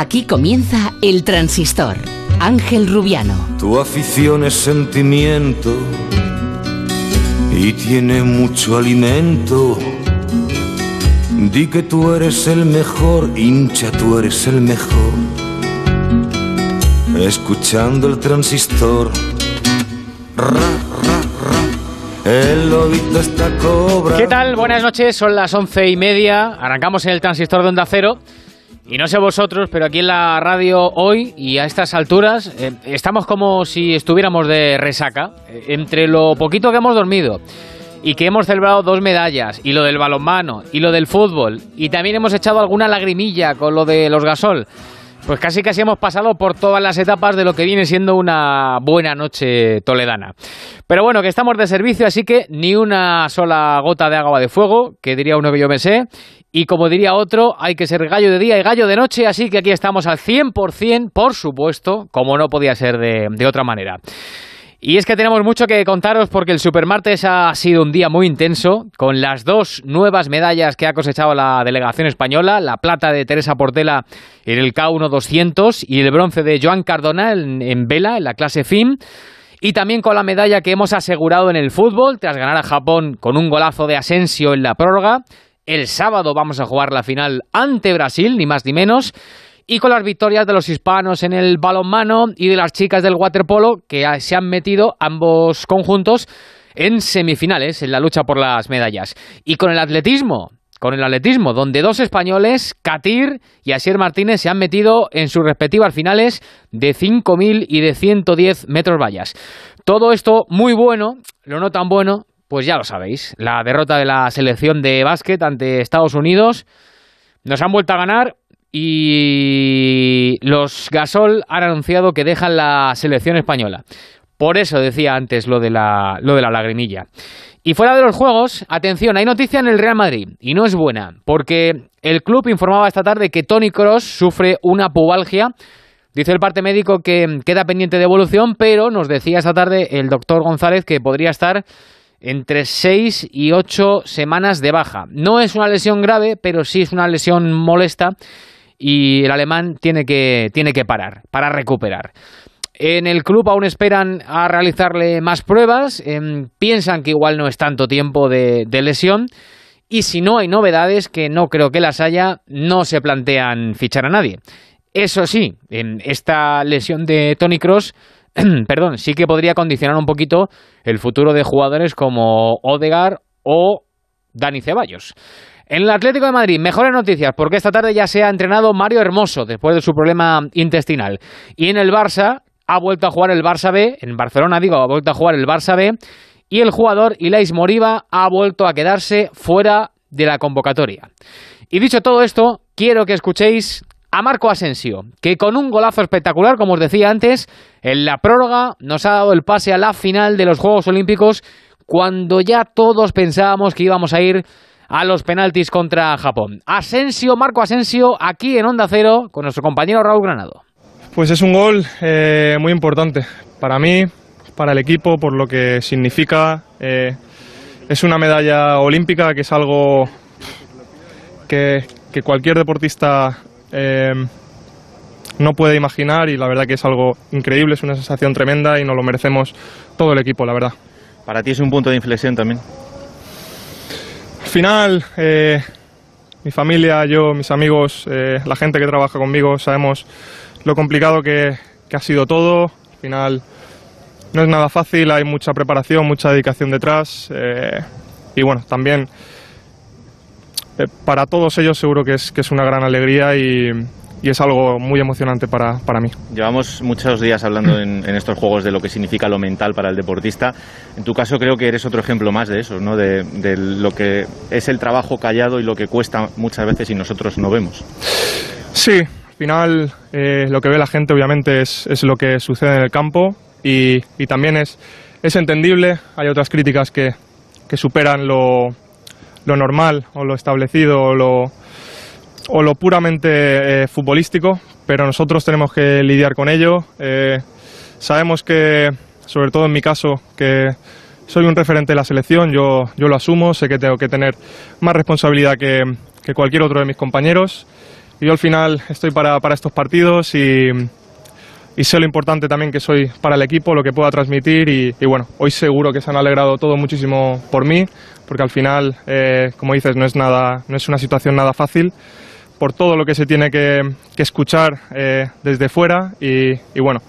Aquí comienza El Transistor. Ángel Rubiano. Tu afición es sentimiento y tiene mucho alimento. Di que tú eres el mejor, hincha, tú eres el mejor. Escuchando el transistor. Ra, ra, ra. El lobito está cobra. ¿Qué tal? Buenas noches, son las once y media. Arrancamos en el transistor de Onda Cero. Y no sé vosotros, pero aquí en la radio hoy y a estas alturas eh, estamos como si estuviéramos de resaca. Eh, entre lo poquito que hemos dormido y que hemos celebrado dos medallas, y lo del balonmano, y lo del fútbol, y también hemos echado alguna lagrimilla con lo de los gasol. Pues casi casi hemos pasado por todas las etapas de lo que viene siendo una buena noche toledana. Pero bueno, que estamos de servicio, así que ni una sola gota de agua de fuego, que diría uno que yo me sé. Y como diría otro, hay que ser gallo de día y gallo de noche, así que aquí estamos al 100%, por supuesto, como no podía ser de, otra manera. Y es que tenemos mucho que contaros porque el Supermartes ha sido un día muy intenso, con las dos nuevas medallas que ha cosechado la delegación española, la plata de Teresa Portela en el K1 200 y el bronce de Joan Cardona en, en vela, en la clase FIM. Y también con la medalla que hemos asegurado en el fútbol, tras ganar a Japón con un golazo de Asensio en la prórroga. El sábado vamos a jugar la final ante Brasil, ni más ni menos y con las victorias de los hispanos en el balonmano y de las chicas del waterpolo que se han metido ambos conjuntos en semifinales en la lucha por las medallas. Y con el atletismo, con el atletismo, donde dos españoles, Katir y Asier Martínez, se han metido en sus respectivas finales de 5.000 y de 110 metros vallas. Todo esto muy bueno, lo no tan bueno, pues ya lo sabéis, la derrota de la selección de básquet ante Estados Unidos. Nos han vuelto a ganar y los Gasol han anunciado que dejan la selección española. Por eso decía antes lo de la, lo de la lagrimilla. Y fuera de los juegos, atención, hay noticia en el Real Madrid y no es buena, porque el club informaba esta tarde que Tony Cross sufre una pubalgia. Dice el parte médico que queda pendiente de evolución, pero nos decía esta tarde el doctor González que podría estar entre 6 y 8 semanas de baja. No es una lesión grave, pero sí es una lesión molesta y el alemán tiene que, tiene que parar para recuperar. En el club aún esperan a realizarle más pruebas, em, piensan que igual no es tanto tiempo de, de lesión y si no hay novedades, que no creo que las haya, no se plantean fichar a nadie. Eso sí, en esta lesión de Tony Cross, perdón, sí que podría condicionar un poquito el futuro de jugadores como Odegar o Dani Ceballos. En el Atlético de Madrid, mejores noticias, porque esta tarde ya se ha entrenado Mario Hermoso después de su problema intestinal. Y en el Barça, ha vuelto a jugar el Barça B, en Barcelona digo, ha vuelto a jugar el Barça B, y el jugador Ilais Moriba ha vuelto a quedarse fuera de la convocatoria. Y dicho todo esto, quiero que escuchéis a Marco Asensio, que con un golazo espectacular, como os decía antes, en la prórroga nos ha dado el pase a la final de los Juegos Olímpicos cuando ya todos pensábamos que íbamos a ir a los penaltis contra Japón. Asensio, Marco Asensio, aquí en Onda Cero, con nuestro compañero Raúl Granado. Pues es un gol eh, muy importante para mí, para el equipo, por lo que significa. Eh, es una medalla olímpica que es algo que, que cualquier deportista eh, no puede imaginar y la verdad que es algo increíble, es una sensación tremenda y nos lo merecemos todo el equipo, la verdad. Para ti es un punto de inflexión también. Al final, eh, mi familia, yo, mis amigos, eh, la gente que trabaja conmigo, sabemos lo complicado que, que, ha sido todo. Al final, no es nada fácil, hay mucha preparación, mucha dedicación detrás. Eh, y bueno, también eh, para todos ellos seguro que es, que es una gran alegría y, y es algo muy emocionante para, para, mí. Llevamos muchos días hablando en, en, estos juegos de lo que significa lo mental para el deportista. En tu caso creo que eres otro ejemplo más de eso, ¿no? de, de lo que es el trabajo callado y lo que cuesta muchas veces y nosotros no vemos. Sí, al final eh, lo que ve la gente obviamente es, es, lo que sucede en el campo y, y también es, es, entendible. Hay otras críticas que, que superan lo, lo normal o lo establecido o lo o lo puramente eh, futbolístico, pero nosotros tenemos que lidiar con ello. Eh, sabemos que, sobre todo en mi caso, que soy un referente de la selección, yo, yo lo asumo, sé que tengo que tener más responsabilidad que, que cualquier otro de mis compañeros, yo al final estoy para, para estos partidos y, y sé lo importante también que soy para el equipo, lo que pueda transmitir y, bueno, hoy seguro que se han alegrado todo muchísimo por mí, porque al final, eh, como dices, no es, nada, no es una situación nada fácil por todo lo que se tiene que, escuchar eh, desde fuera y, bueno,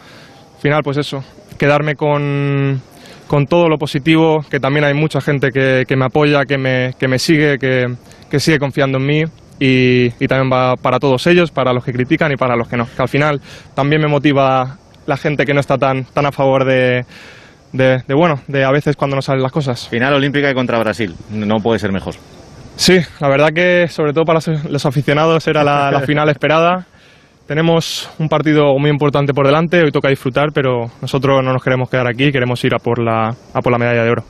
al final pues eso, quedarme con, con, todo lo positivo, que también hay mucha gente que, me apoya, que me, que me sigue, que sigue confiando en mí y, también va para todos ellos, para los que critican y para los que no. Que al final también me motiva la gente que no está tan, tan a favor de, de, bueno, de a veces cuando no salen las cosas. Final olímpica y contra Brasil, no puede ser mejor. Sí, la verdad que sobre todo para los aficionados era la, la final esperada. Tenemos un partido muy importante por delante, hoy toca disfrutar, pero nosotros no nos queremos quedar aquí, queremos ir a por la, a por la medalla de oro.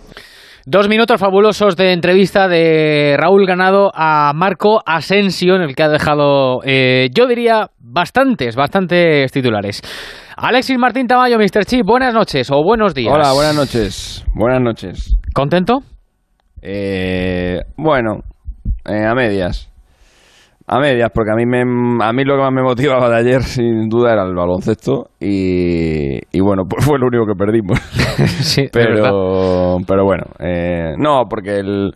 Dos minutos fabulosos de entrevista de Raúl Ganado a Marco Asensio, en el que ha dejado, eh, yo diría, bastantes, bastantes titulares. Alexis Martín Tamayo, Mr. Chip, buenas noches o buenos días. Hola, buenas noches. Buenas noches. ¿Contento? Eh, bueno, eh, a medias. A medias, porque a mí, me, a mí lo que más me motivaba de ayer, sin duda, era el baloncesto. Y, y bueno, pues fue lo único que perdimos. sí, pero, pero bueno, eh, no, porque el,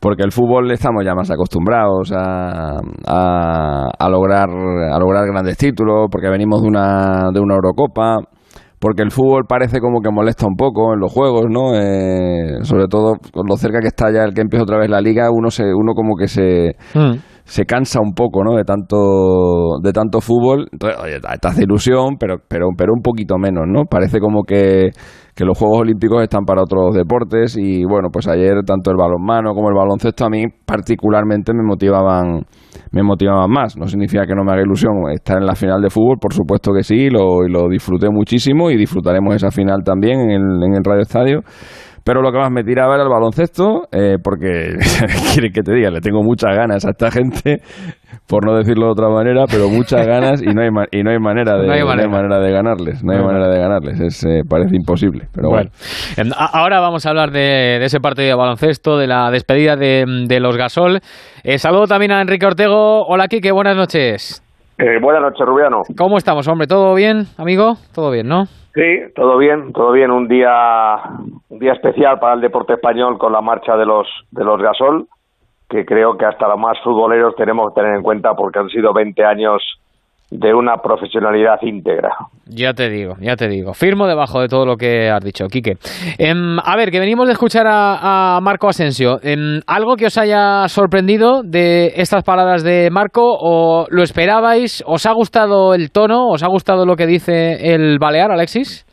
porque el fútbol estamos ya más acostumbrados a, a, lograr, a lograr grandes títulos, porque venimos de una, de una Eurocopa porque el fútbol parece como que molesta un poco en los juegos, ¿no? Eh, sobre todo con lo cerca que está ya el que empieza otra vez la liga, uno se, uno como que se, mm se cansa un poco, ¿no? De tanto, de tanto fútbol. Oye, te hace ilusión, pero, pero, pero un poquito menos, ¿no? Parece como que, que los Juegos Olímpicos están para otros deportes y bueno, pues ayer tanto el balonmano como el baloncesto a mí particularmente me motivaban me motivaban más. No significa que no me haga ilusión estar en la final de fútbol, por supuesto que sí, lo, lo disfruté muchísimo y disfrutaremos esa final también en el, en el Radio Estadio. Pero lo que más me tiraba era el baloncesto, eh, porque, quiere que te diga? Le tengo muchas ganas a esta gente, por no decirlo de otra manera, pero muchas ganas y no hay, y no hay, manera, de, manera. de ganarles. No hay manera de ganarles, es, eh, parece imposible. Pero bueno. Ahora vamos a hablar de, ese partido de baloncesto, de la despedida de, los Gasol. Eh, saludo también a Enrique Ortego. Hola, Kike, buenas noches. Buenas noches, Rubiano. ¿Cómo estamos, hombre? ¿Todo bien, amigo? Todo bien, ¿no? Sí, todo bien, todo bien. Un día, un día especial para el deporte español con la marcha de los, de los Gasol, que creo que hasta los más futboleros tenemos que tener en cuenta porque han sido 20 años de una profesionalidad íntegra. Ya te digo, ya te digo. Firmo debajo de todo lo que has dicho, Quique. Em, a ver, que venimos de escuchar a, Marco Asensio. Em, ¿Algo que os haya sorprendido de estas palabras de Marco o lo esperabais? ¿Os ha gustado el tono? ¿Os ha gustado lo que dice el Balear, Alexis?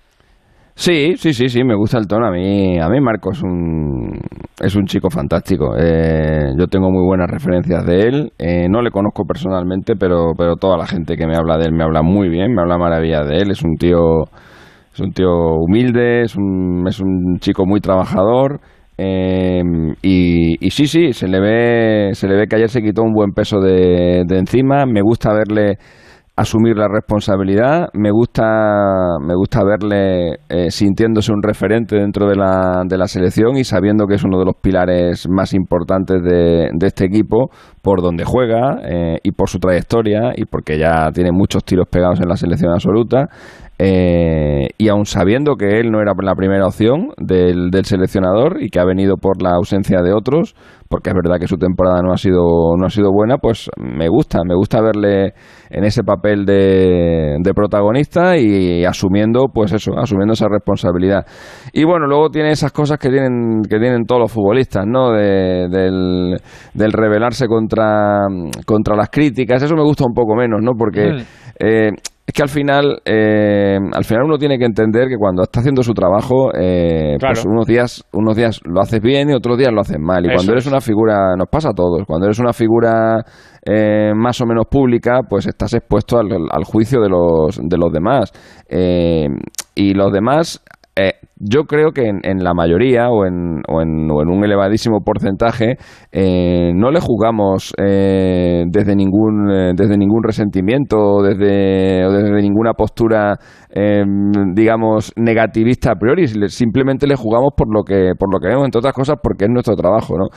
Sí, sí, sí, sí, me gusta el tono. A mí, a mí Marco es un, es un chico fantástico. Eh, yo tengo muy buenas referencias de él. Eh, no le conozco personalmente, pero, pero toda la gente que me habla de él me habla muy bien, me habla maravilla de él. Es un tío, es un tío humilde, es un, es un chico muy trabajador. Eh, y, y, sí, sí, se le ve, se le ve que ayer se quitó un buen peso de, de encima. Me gusta verle asumir la responsabilidad. Me gusta, me gusta verle eh, sintiéndose un referente dentro de la, de la selección y sabiendo que es uno de los pilares más importantes de, de este equipo por donde juega eh, y por su trayectoria y porque ya tiene muchos tiros pegados en la selección absoluta. Eh, y aun sabiendo que él no era la primera opción del, del seleccionador y que ha venido por la ausencia de otros, porque es verdad que su temporada no ha sido no ha sido buena, pues me gusta, me gusta verle en ese papel de, de protagonista y asumiendo, pues eso, asumiendo esa responsabilidad. Y bueno, luego tiene esas cosas que tienen que tienen todos los futbolistas, ¿no? del, del rebelarse contra contra las críticas, eso me gusta un poco menos, ¿no? Porque eh, es que al final, eh, al final uno tiene que entender que cuando está haciendo su trabajo, eh, pues unos días, unos días lo haces bien y otros días lo haces mal. Y cuando eres una figura, nos pasa a todos, cuando eres una figura eh, más o menos pública, pues estás expuesto al, al juicio de los, de los demás. y los demás eh, yo creo que en, la mayoría o en, o en, un elevadísimo porcentaje eh, no le jugamos eh, desde ningún desde ningún resentimiento desde, o desde ninguna postura digamos negativista a priori simplemente le jugamos por lo que por lo que vemos entre otras cosas porque es nuestro trabajo no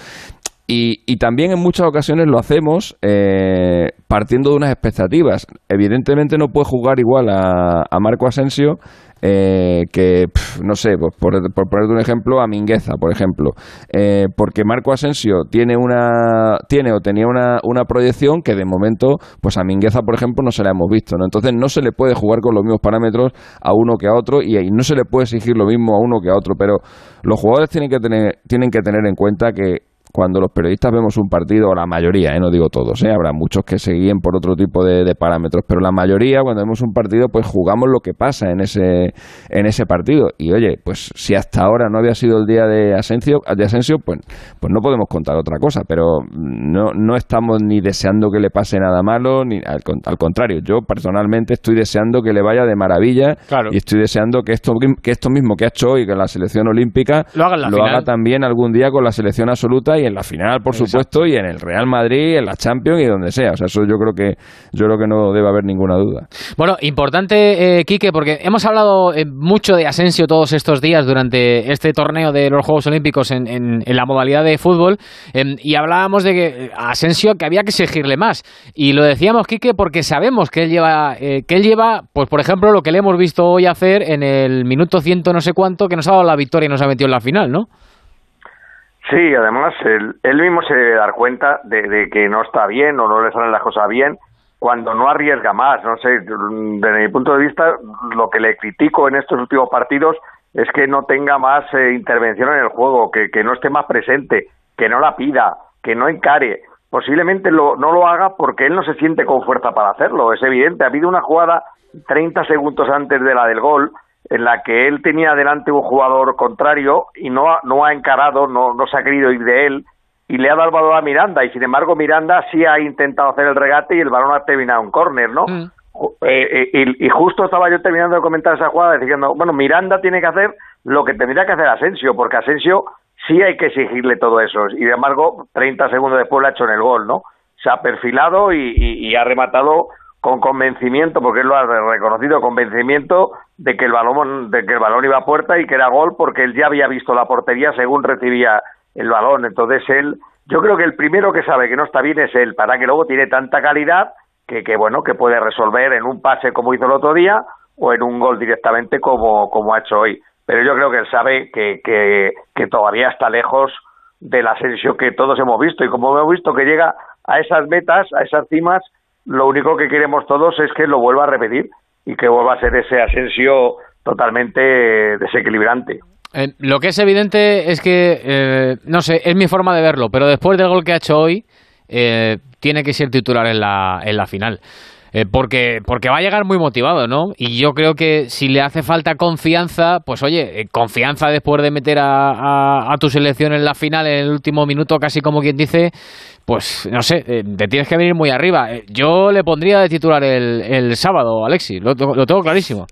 Y, también en muchas ocasiones lo hacemos eh, partiendo de unas expectativas. Evidentemente no puede jugar igual a, Marco Asensio eh, que, no sé, pues por, por ponerte un ejemplo, a Mingueza, por ejemplo. Eh, porque Marco Asensio tiene una tiene o tenía una, una proyección que de momento, pues a Mingueza, por ejemplo, no se la hemos visto. ¿no? Entonces no se le puede jugar con los mismos parámetros a uno que a otro y, y no se le puede exigir lo mismo a uno que a otro. Pero los jugadores tienen que tener, tienen que tener en cuenta que cuando los periodistas vemos un partido, o la mayoría, ¿eh? no digo todos, ¿eh? habrá muchos que se guíen por otro tipo de, parámetros, pero la mayoría cuando vemos un partido, pues jugamos lo que pasa en ese, en ese partido. Y oye, pues si hasta ahora no había sido el día de Asensio, de Asensio pues, pues no podemos contar otra cosa, pero no, no estamos ni deseando que le pase nada malo, ni al, contrario, yo personalmente estoy deseando que le vaya de maravilla y estoy deseando que esto, que esto mismo que ha hecho hoy con la selección olímpica lo, haga, también algún día con la selección absoluta y en la final, por supuesto, y en el Real Madrid, en la Champions y donde sea. O sea, eso yo creo que yo creo que no debe haber ninguna duda. Bueno, importante, eh, Quique, porque hemos hablado eh, mucho de Asensio todos estos días durante este torneo de los Juegos Olímpicos en, en, la modalidad de fútbol em, y hablábamos de que eh, Asensio que había que exigirle más. Y lo decíamos, Quique, porque sabemos que él lleva, eh, que él lleva, pues por ejemplo, lo que le hemos visto hoy hacer en el minuto ciento no sé cuánto que nos ha dado la victoria y nos ha metido en la final, ¿no? Sí, además él, mismo se debe dar cuenta de, que no está bien o no le salen las cosas bien cuando no arriesga más. No sé, desde mi punto de vista, lo que le critico en estos últimos partidos es que no tenga más eh, intervención en el juego, que, no esté más presente, que no la pida, que no encare. Posiblemente lo, no lo haga porque él no se siente con fuerza para hacerlo. Es evidente, ha habido una jugada 30 segundos antes de la del gol en la que él tenía delante un jugador contrario y no ha, no ha encarado, no, no se ha querido ir de él y le ha dado el balón a Miranda y sin embargo Miranda sí ha intentado hacer el regate y el balón ha terminado en córner, ¿no? Mm. Eh, eh, y, justo estaba yo terminando de comentar esa jugada diciendo, bueno, Miranda tiene que hacer lo que tendría que hacer Asensio, porque Asensio sí hay que exigirle todo eso y sin embargo 30 segundos después lo ha hecho en el gol, ¿no? Se ha perfilado y ha rematado con convencimiento, porque él lo ha reconocido, convencimiento de que el balón, de que el balón iba a puerta y que era gol, porque él ya había visto la portería según recibía el balón. Entonces él, yo creo que el primero que sabe que no está bien es él, para que luego tiene tanta calidad que, que bueno, que puede resolver en un pase como hizo el otro día o en un gol directamente como, como ha hecho hoy. Pero yo creo que él sabe que, que, que todavía está lejos de la ascensión que todos hemos visto y como hemos visto que llega a esas metas, a esas cimas, lo único que queremos todos es que lo vuelva a repetir y que vuelva a ser ese Asensio totalmente desequilibrante. Eh, lo que es evidente es que, eh, no sé, es mi forma de verlo, pero después del gol que ha hecho hoy, eh, tiene que ser titular en la, en la final. Eh, porque, porque va a llegar muy motivado, ¿no? Y yo creo que si le hace falta confianza, pues oye, eh, confianza después de meter a, tu selección en la final en el último minuto, casi como quien dice, pues no sé, eh, te tienes que venir muy arriba. Yo le pondría de titular el, el sábado, Alexis, lo tengo clarísimo.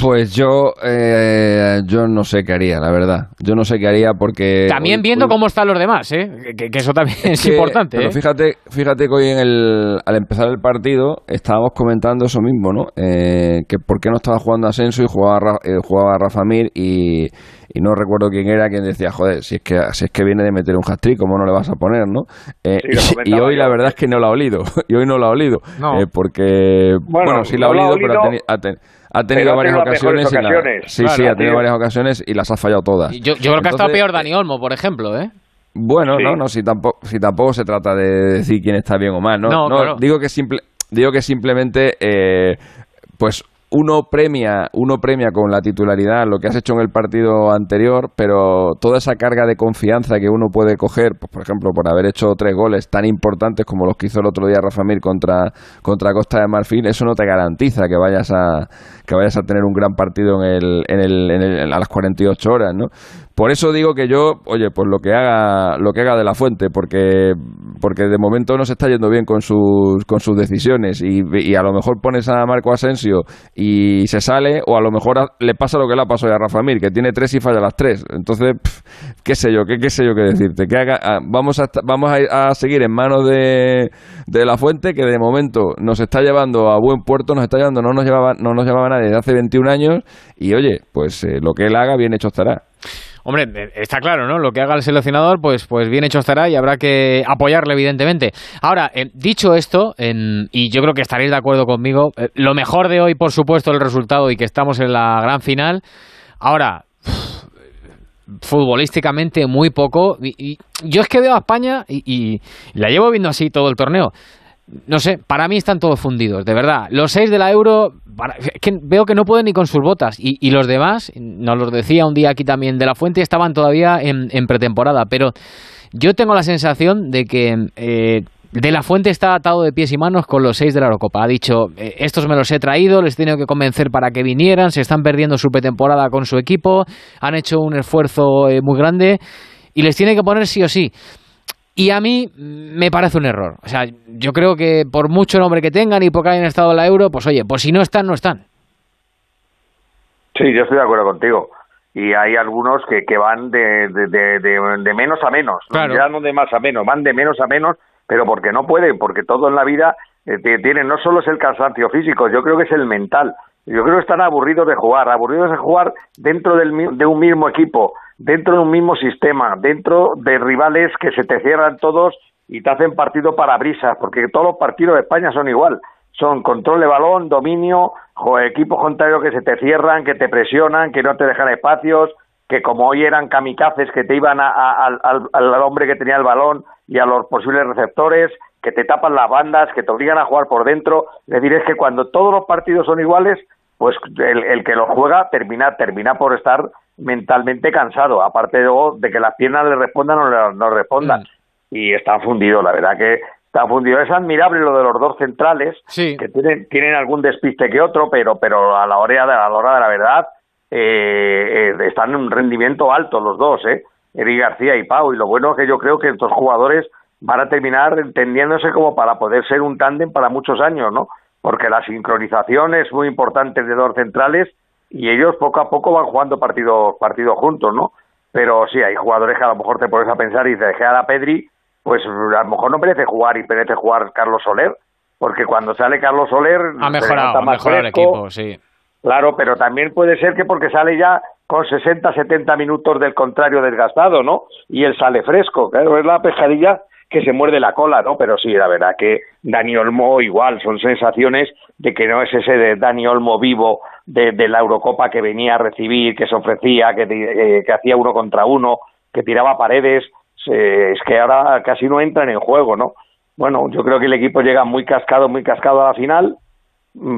Pues yo, eh, yo no sé qué haría, la verdad. Yo no sé qué haría porque... También viendo cómo están los demás, ¿eh? Que, eso también es, importante. Pero ¿eh? fíjate, fíjate que hoy en el, al empezar el partido estábamos comentando eso mismo, ¿no? Eh, que por qué no estaba jugando Asensio y jugaba, eh, jugaba Rafa Mir y, y no recuerdo quién era quien decía, joder, si es que si es que viene de meter un hat ¿cómo no le vas a poner, no? Eh, y, hoy la verdad es que no lo ha olido, y hoy no lo ha olido, eh, porque, bueno, sí lo ha olido, pero ha, ha tenido varias ocasiones. Y sí, sí, ha tenido varias ocasiones y las ha fallado todas. Yo, creo que ha estado peor Dani Olmo, por ejemplo, ¿eh? Bueno, no, no, si tampoco, si tampoco se trata de decir quién está bien o mal, ¿no? No, digo que simple, digo que simplemente, eh, pues uno premia, uno premia con la titularidad lo que has hecho en el partido anterior, pero toda esa carga de confianza que uno puede coger, pues, por ejemplo, por haber hecho tres goles tan importantes como los que hizo el otro día Rafa Mir contra, contra Costa de Marfil, eso no te garantiza que vayas a, que vayas a tener un gran partido en el, en el, en el, a las 48 horas, ¿no? Por eso digo que yo, oye, pues lo que haga, lo que haga de la fuente, porque, porque de momento no se está yendo bien con sus, con sus decisiones y, a lo mejor pones a Marco Asensio y se sale, o a lo mejor le pasa lo que le ha pasado a Rafa Mir, que tiene tres y falla las tres. Entonces, qué sé yo, qué, qué sé yo qué decirte. Que haga, ah, vamos a, vamos a, seguir en manos de, de la fuente, que de momento nos está llevando a buen puerto, nos está llevando, no nos llevaba, no nos llevaba nadie desde hace 21 años, y oye, pues eh, lo que él haga bien hecho estará. Hombre, está claro, ¿no? Lo que haga el seleccionador, pues, pues bien hecho estará y habrá que apoyarle, evidentemente. Ahora, eh, dicho esto, y yo creo que estaréis de acuerdo conmigo, eh, lo mejor de hoy, por supuesto, el resultado y que estamos en la gran final. Ahora, futbolísticamente muy poco. Y, yo es que veo a España y, la llevo viendo así todo el torneo. No sé, para mí están todos fundidos, de verdad. Los seis de la Euro, que veo que no pueden ni con sus botas. Y, los demás, nos los decía un día aquí también de la Fuente, estaban todavía en, pretemporada. Pero yo tengo la sensación de que eh, de la Fuente está atado de pies y manos con los seis de la Eurocopa. Ha dicho, eh, estos me los he traído, les he tenido que convencer para que vinieran, se están perdiendo su pretemporada con su equipo, han hecho un esfuerzo eh, muy grande y les tiene que poner sí o sí. Y a mí me parece un error. O sea, yo creo que por mucho nombre que tengan y porque hayan estado en la Euro, pues oye, pues si no están, no están. Sí, yo estoy de acuerdo contigo. Y hay algunos que, que van de, de, menos a menos, ya no de más a menos, van de menos a menos pero porque no pueden, porque todo en la vida eh, tiene, no solo es el cansancio físico, yo creo que es el mental. Yo creo que están aburridos de jugar, aburridos de jugar dentro del, de un mismo equipo, dentro de un mismo sistema, dentro de rivales que se te cierran todos y te hacen partido para brisas, porque todos los partidos de España son igual. Son control de balón, dominio, equipos contrarios que se te cierran, que te presionan, que no te dejan espacios, que como hoy eran kamikazes que te iban al, hombre que tenía el balón y a los posibles receptores, que te tapan las bandas, que te obligan a jugar por dentro. Es decir, es que cuando todos los partidos son iguales, pues el, que lo juega termina, termina por estar mentalmente cansado, aparte de, de que las piernas le respondan o no, no respondan. Mm. Y está fundido, la verdad que está fundido. Es admirable lo de los dos centrales, que tienen, tienen algún despiste que otro, pero, pero a la hora de, a la hora de la verdad eh, eh, están en un rendimiento alto los dos, ¿eh? Eric García y Pau. Y lo bueno es que yo creo que estos jugadores van a terminar entendiéndose como para poder ser un tándem para muchos años, ¿no? Porque la sincronización es muy importante de dos centrales y ellos poco a poco van jugando partidos partido juntos, ¿no? Pero sí, hay jugadores que a lo mejor te pones a pensar y dices, a Pedri, pues a lo mejor no merece jugar y merece jugar Carlos Soler, porque cuando sale Carlos Soler... Ha mejorado, ha mejorado el equipo, sí. Claro, pero también puede ser que porque sale ya con 60, 70 minutos del contrario desgastado, ¿no? Y él sale fresco, claro, es la pescadilla que se muerde la cola, ¿no? Pero sí, la verdad que Dani Olmo igual, son sensaciones de que no es ese de Dani Olmo vivo de, la Eurocopa que venía a recibir, que se ofrecía, que, eh, que hacía uno contra uno, que tiraba paredes, es que ahora casi no entran en juego, ¿no? Bueno, yo creo que el equipo llega muy cascado, muy cascado a la final,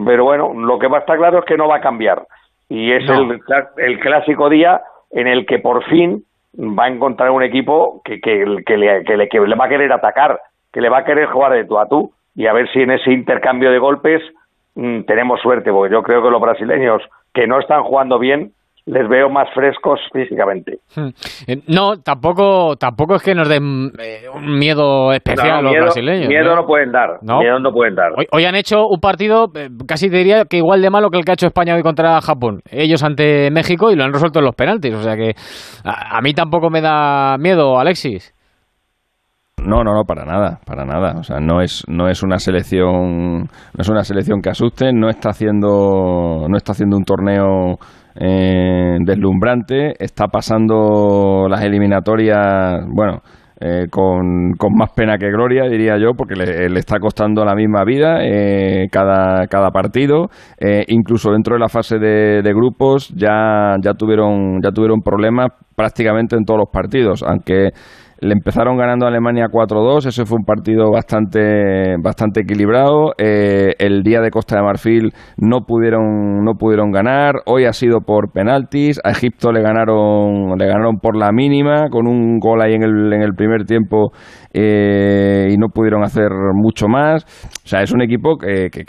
pero bueno, lo que va a estar claro es que no va a cambiar. Y es el, el, clásico día en el que por fin va a encontrar un equipo que, que, le, que le va a querer atacar, que le va a querer jugar de tú a tú. Y a ver si en ese intercambio de golpes mm, tenemos suerte, porque yo creo que los brasileños que no están jugando bien les veo más frescos físicamente. Hmm. Eh, no, tampoco tampoco es que nos den eh, un miedo especial a los brasileños. Miedo ¿no? pueden dar. Miedo no pueden dar. Hoy, han hecho un partido, eh, casi te diría que igual de malo que el que ha hecho España hoy contra Japón. Ellos ante México y lo han resuelto en los penaltis. O sea que a, mí tampoco me da miedo, Alexis. No, no, no, para nada, para nada. O sea, no es, no es una selección, no es una selección que asuste, no está haciendo, no está haciendo un torneo eh, deslumbrante, está pasando las eliminatorias, bueno, eh, con, con, más pena que gloria, diría yo, porque le, está costando la misma vida eh, cada, cada partido. Eh, incluso dentro de la fase de, de, grupos ya, ya, tuvieron, ya tuvieron problemas prácticamente en todos los partidos, aunque le empezaron ganando a Alemania 4-2, ese fue un partido bastante, bastante equilibrado. Eh, el día de Costa de Marfil no pudieron, no pudieron ganar. Hoy ha sido por penaltis. A Egipto le ganaron, le ganaron por la mínima, con un gol ahí en el, en el primer tiempo eh, y no pudieron hacer mucho más. O sea, es un equipo que, que,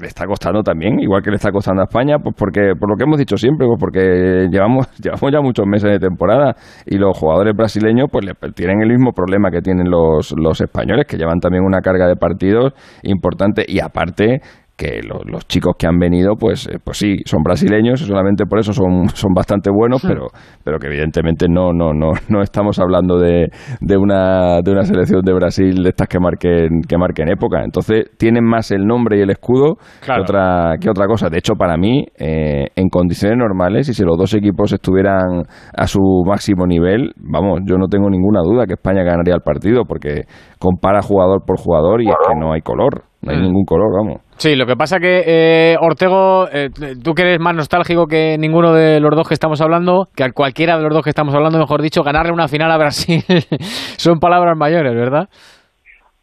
le está costando también, igual que le está costando a España, pues porque, por lo que hemos dicho siempre, pues porque llevamos, llevamos ya muchos meses de temporada y los jugadores brasileños pues tienen el mismo problema que tienen los, los españoles, que llevan también una carga de partidos importante y aparte que los chicos que han venido, pues, eh, pues sí, son brasileños solamente por eso son, son bastante buenos, pero, pero que evidentemente no, no, no, no estamos hablando de, de, una, de una selección de Brasil de estas que marquen, que marquen época. Entonces, tienen más el nombre y el escudo que, otra, que otra cosa. De hecho, para mí, eh, en condiciones normales, y si los dos equipos estuvieran a su máximo nivel, vamos, yo no tengo ninguna duda que España ganaría el partido, porque compara jugador por jugador y es que no hay color. No hay mm. ningún color, vamos. Sí, lo que pasa que eh, Ortego, eh, tú que eres más nostálgico que ninguno de los dos que estamos hablando, que a cualquiera de los dos que estamos hablando, mejor dicho, ganarle una final a Brasil son palabras mayores, ¿verdad?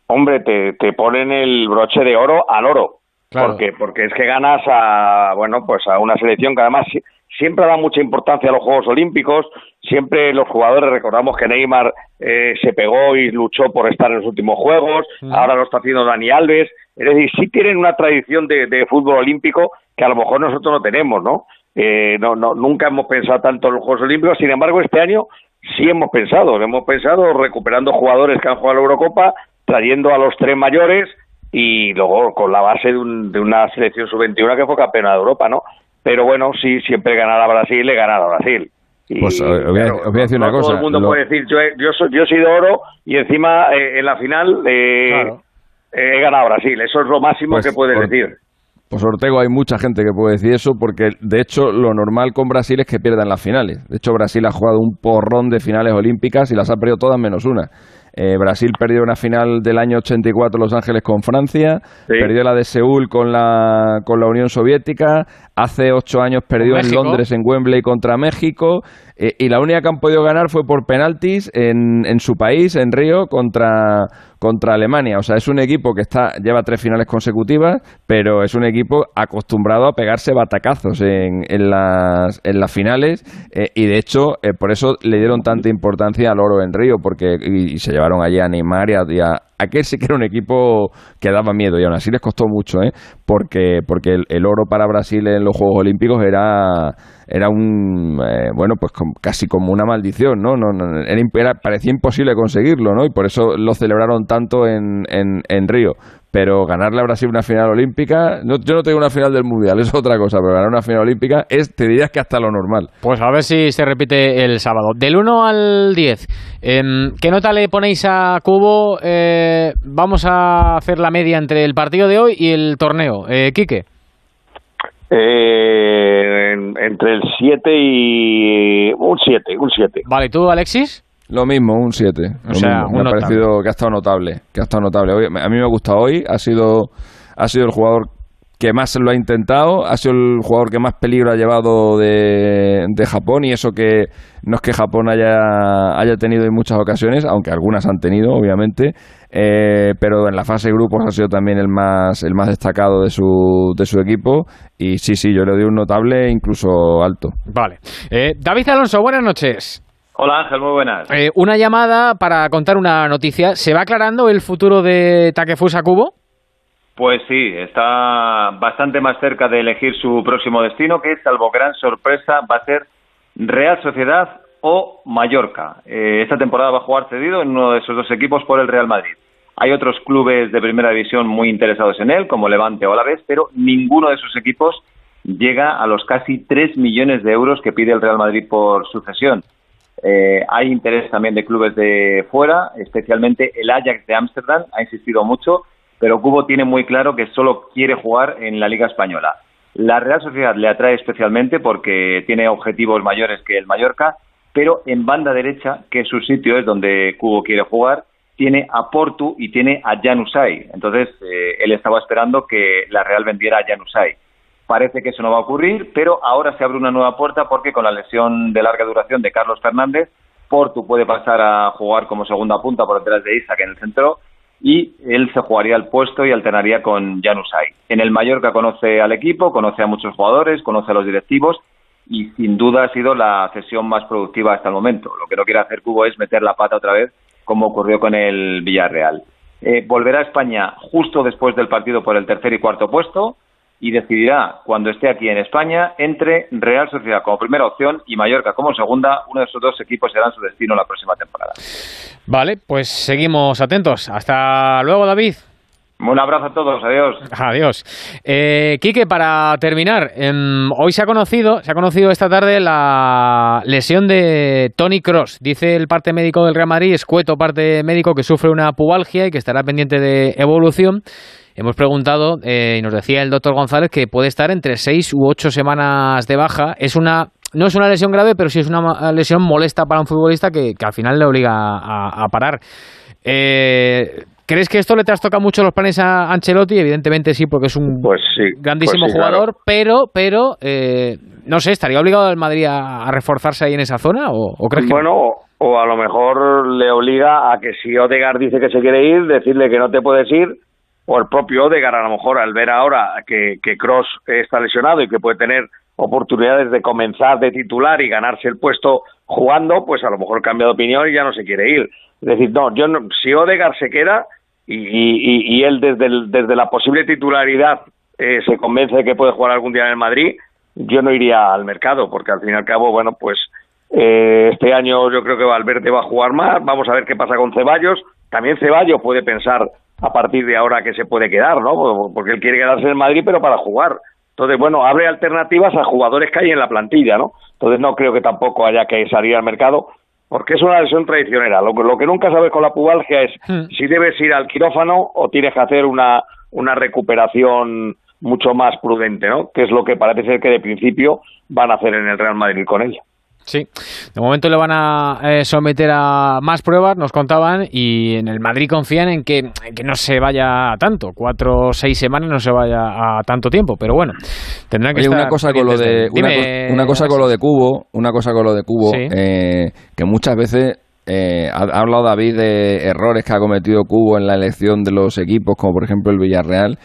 Hombre, te, te ponen el broche de oro al oro. Porque, porque es que ganas a, bueno, pues a una selección que además siempre da mucha importancia a los Juegos Olímpicos, siempre los jugadores recordamos que Neymar eh, se pegó y luchó por estar en los últimos Juegos, ahora lo está haciendo Dani Alves, es decir, sí tienen una tradición de, fútbol olímpico que a lo mejor nosotros no tenemos, ¿no? Eh, no, no, nunca hemos pensado tanto en los Juegos Olímpicos, sin embargo este año sí hemos pensado, hemos pensado recuperando jugadores que han jugado la Eurocopa, trayendo a los tres mayores y luego con la base de, de una selección sub-21 que fue campeona de Europa, ¿no? pero bueno, sí, siempre ganar a Brasil, le ganar a Brasil. pues os voy, a, decir una cosa. Todo el mundo puede decir, yo, yo, soy, yo soy de oro y encima eh, en la final eh, he ganado Brasil. Eso es lo máximo pues que puedes decir. Pues Ortego, hay mucha gente que puede decir eso porque de hecho lo normal con Brasil es que pierdan las finales. De hecho Brasil ha jugado un porrón de finales olímpicas y las ha perdido todas menos una. Eh, Brasil perdió una final del año 84 Los Ángeles con Francia, perdió la de Seúl con la, con la Unión Soviética, hace ocho años perdió en Londres en Wembley contra México eh, y la única que han podido ganar fue por penaltis en, en su país, en Río, contra, contra Alemania. O sea, es un equipo que está lleva tres finales consecutivas, pero es un equipo acostumbrado a pegarse batacazos en, en, las, en las finales eh, y de hecho por eso le dieron tanta importancia al oro en Río porque y, se llevaron allí a Neymar y a, aquel sí que era un equipo que daba miedo y aún así les costó mucho, ¿eh? porque, porque el, oro para Brasil en los Juegos Olímpicos era, era un, eh, bueno, pues casi como una maldición, ¿no? no, era, parecía imposible conseguirlo, ¿no? Y por eso lo celebraron tanto en, en, en Río pero ganarle a Brasil una final olímpica, no, yo no tengo una final del Mundial, es otra cosa, pero ganar una final olímpica es, te dirías que hasta lo normal. Pues a ver si se repite el sábado. Del 1 al 10, em, ¿qué nota le ponéis a Cubo? Eh, vamos a hacer la media entre el partido de hoy y el torneo. Eh, Quique. Eh, entre el 7 y... un 7, un 7. Vale, ¿tú, Alexis? Lo mismo, un 7. O sea, me ha parecido que ha estado notable. Que ha estado notable. a mí me ha gustado hoy. Ha sido, ha sido el jugador que más lo ha intentado, ha sido el jugador que más peligro ha llevado de, de Japón y eso que no es que Japón haya, haya tenido en muchas ocasiones, aunque algunas han tenido, obviamente, eh, pero en la fase de grupos ha sido también el más, el más destacado de su, de su equipo y sí, sí, yo le doy un notable incluso alto. Vale. Eh, David Alonso, buenas noches. Hola Ángel, muy buenas. Eh, una llamada para contar una noticia. ¿Se va aclarando el futuro de Takefusa Kubo? Pues sí, está bastante más cerca de elegir su próximo destino, que salvo gran sorpresa va a ser Real Sociedad o Mallorca. Eh, esta temporada va a jugar cedido en uno de esos dos equipos por el Real Madrid. Hay otros clubes de primera división muy interesados en él, como Levante o Alavés, pero ninguno de esos equipos llega a los casi 3 millones de euros que pide el Real Madrid por sucesión. Eh, hay interés también de clubes de fuera, especialmente el Ajax de Ámsterdam ha insistido mucho, pero Cubo tiene muy claro que solo quiere jugar en la Liga Española. La Real Sociedad le atrae especialmente porque tiene objetivos mayores que el Mallorca, pero en banda derecha, que es su sitio, es donde Cubo quiere jugar, tiene a Portu y tiene a Janusay. Entonces, eh, él estaba esperando que la Real vendiera a Janusay. Parece que eso no va a ocurrir, pero ahora se abre una nueva puerta porque con la lesión de larga duración de Carlos Fernández, Portu puede pasar a jugar como segunda punta por detrás de Isaac en el centro y él se jugaría el puesto y alternaría con Janusay. En el Mallorca conoce al equipo, conoce a muchos jugadores, conoce a los directivos y sin duda ha sido la cesión más productiva hasta el momento. Lo que no quiere hacer Cubo es meter la pata otra vez como ocurrió con el Villarreal. Eh, volverá a España justo después del partido por el tercer y cuarto puesto y decidirá cuando esté aquí en España entre Real Sociedad como primera opción y Mallorca como segunda. Uno de esos dos equipos será su destino la próxima temporada. Vale, pues seguimos atentos. Hasta luego, David. Un abrazo a todos, adiós. Adiós. Eh, Quique, para terminar, em, hoy se ha conocido, se ha conocido esta tarde la lesión de Tony Cross. Dice el parte médico del Real Madrid, escueto parte médico que sufre una pubalgia y que estará pendiente de evolución. Hemos preguntado eh, y nos decía el doctor González que puede estar entre seis u ocho semanas de baja. Es una no es una lesión grave, pero sí es una lesión molesta para un futbolista que, al final le obliga a, parar. Eh, ¿Crees que esto le trastoca mucho los planes a Ancelotti? Evidentemente sí, porque es un pues grandísimo pues jugador, pero, pero eh, no sé, ¿estaría obligado el Madrid a, reforzarse ahí en esa zona? ¿O, crees que bueno, o a lo mejor le obliga a que si Odegaard dice que se quiere ir, decirle que no te puedes ir, o el propio Odegaard a lo mejor al ver ahora que, que Cross está lesionado y que puede tener oportunidades de comenzar de titular y ganarse el puesto jugando, pues a lo mejor cambia de opinión y ya no se quiere ir. Es decir, no, yo no, si Odegaard se queda y, y, y él desde, desde la posible titularidad eh, se convence de que puede jugar algún día en el Madrid, yo no iría al mercado, porque al fin y al cabo, bueno, pues eh, este año yo creo que Valverde va a jugar más, vamos a ver qué pasa con Ceballos, también Ceballos puede pensar a partir de ahora que se puede quedar, ¿no? Porque él quiere quedarse en Madrid, pero para jugar. Entonces, bueno, abre alternativas a jugadores que hay en la plantilla, ¿no? Entonces no creo que tampoco haya que salir al mercado, porque es una lesión traicionera. Lo, lo que nunca sabes con la pubalgia es hmm. si debes ir al quirófano o tienes que hacer una, una recuperación mucho más prudente, ¿no? Que es lo que parece ser que de principio van a hacer en el Real Madrid con ella. Sí, de momento le van a eh, someter a más pruebas, nos contaban, y en el Madrid confían en que, que no se vaya a tanto, cuatro o seis semanas no se vaya a tanto tiempo, pero bueno, tendrán que estar una cosa con lo de una, cosa con lo de Cubo, una cosa con lo de Cubo, eh, que muchas veces eh, ha, ha, hablado David de errores que ha cometido Cubo en la elección de los equipos, como por ejemplo el Villarreal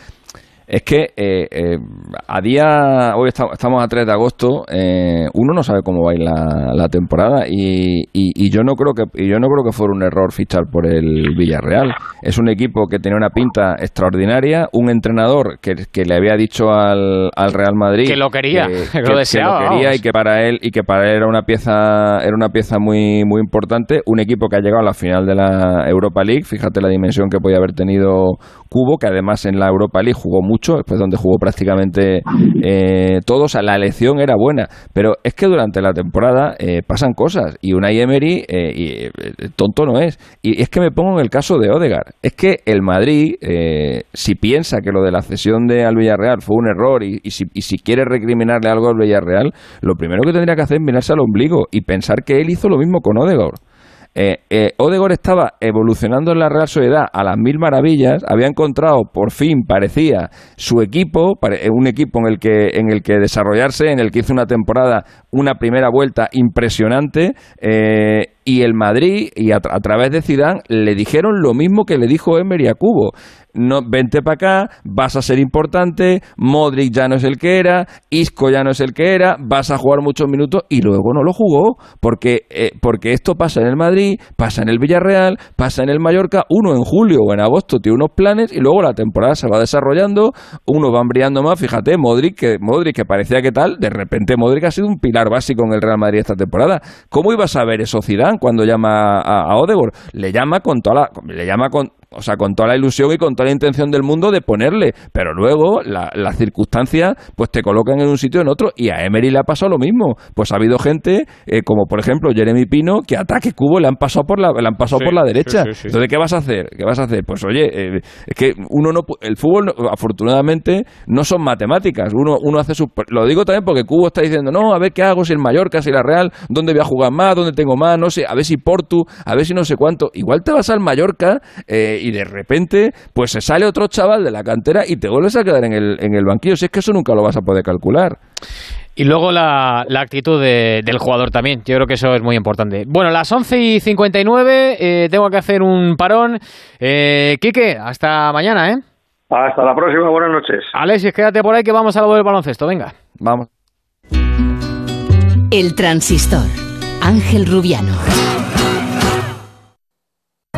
es que eh, eh, a día, hoy estamos a 3 de agosto, eh, uno no sabe cómo va a ir la, temporada y, y, yo no creo que y yo no creo que fuera un error fichar por el Villarreal. Es un equipo que tenía una pinta extraordinaria, un entrenador que, que le había dicho al, al, Real Madrid que lo quería, que, lo deseaba, que lo quería y que para él y que para él era una pieza era una pieza muy muy importante, un equipo que ha llegado a la final de la Europa League, fíjate la dimensión que podía haber tenido Cubo, que además en la Europa League jugó mucho, después donde jugó prácticamente eh, todos. la elección era buena, pero es que durante la temporada eh, pasan cosas y una Emery eh, y, eh, tonto no es. Y es que me pongo en el caso de Odegar. Es que el Madrid, si piensa que lo de la cesión de al Villarreal fue un error y, si, y si quiere recriminarle algo al Villarreal, lo primero que tendría que hacer es mirarse al ombligo y pensar que él hizo lo mismo con Odegaard. Eh, eh estaba evolucionando en la Real Sociedad a las mil maravillas, había encontrado por fin, parecía, su equipo, eh, un equipo en el que, en el que desarrollarse, en el que hizo una temporada, una primera vuelta impresionante, eh, y el Madrid, y a, través de Zidane, le dijeron lo mismo que le dijo Emery a Cubo no, vente para acá, vas a ser importante, Modric ya no es el que era, Isco ya no es el que era, vas a jugar muchos minutos y luego no lo jugó, porque, eh, porque esto pasa en el Madrid, pasa en el Villarreal, pasa en el Mallorca, uno en julio o en agosto tiene unos planes y luego la temporada se va desarrollando, uno va brillando más, fíjate, Modric que, Modric que parecía que tal, de repente Modric ha sido un pilar básico en el Real Madrid esta temporada. ¿Cómo iba a saber eso Zidane cuando llama a, a Le llama con toda la, le llama con, o sea, con toda la ilusión y con toda la intención del mundo de ponerle, pero luego las circunstancias pues te colocan en un sitio o en otro y a Emery le ha pasado lo mismo. Pues ha habido gente eh, como por ejemplo Jeremy Pino que ataque cubo le han pasado por la le han pasado por la derecha. Entonces, ¿qué vas a hacer? ¿Qué vas a hacer? Pues oye, eh, es que uno no el fútbol afortunadamente no son matemáticas. Uno uno hace su lo digo también porque Cubo está diciendo, "No, a ver qué hago si el Mallorca, si la Real, dónde voy a jugar más, dónde tengo más, no sé, a ver si Portu, a ver si no sé cuánto." Igual te vas al Mallorca eh, y de repente pues se sale otro chaval de la cantera y te vuelves a quedar en el, en el banquillo. Si es que eso nunca lo vas a poder calcular. Y luego la, la actitud del jugador también. Yo creo que eso es muy importante. Bueno, las 11 y 59, eh, tengo que hacer un parón. Eh, Quique, hasta mañana, ¿eh? Hasta la próxima, buenas noches. Alexis, quédate por ahí que vamos a lo del baloncesto. Venga. Vamos. El transistor. Ángel Rubiano.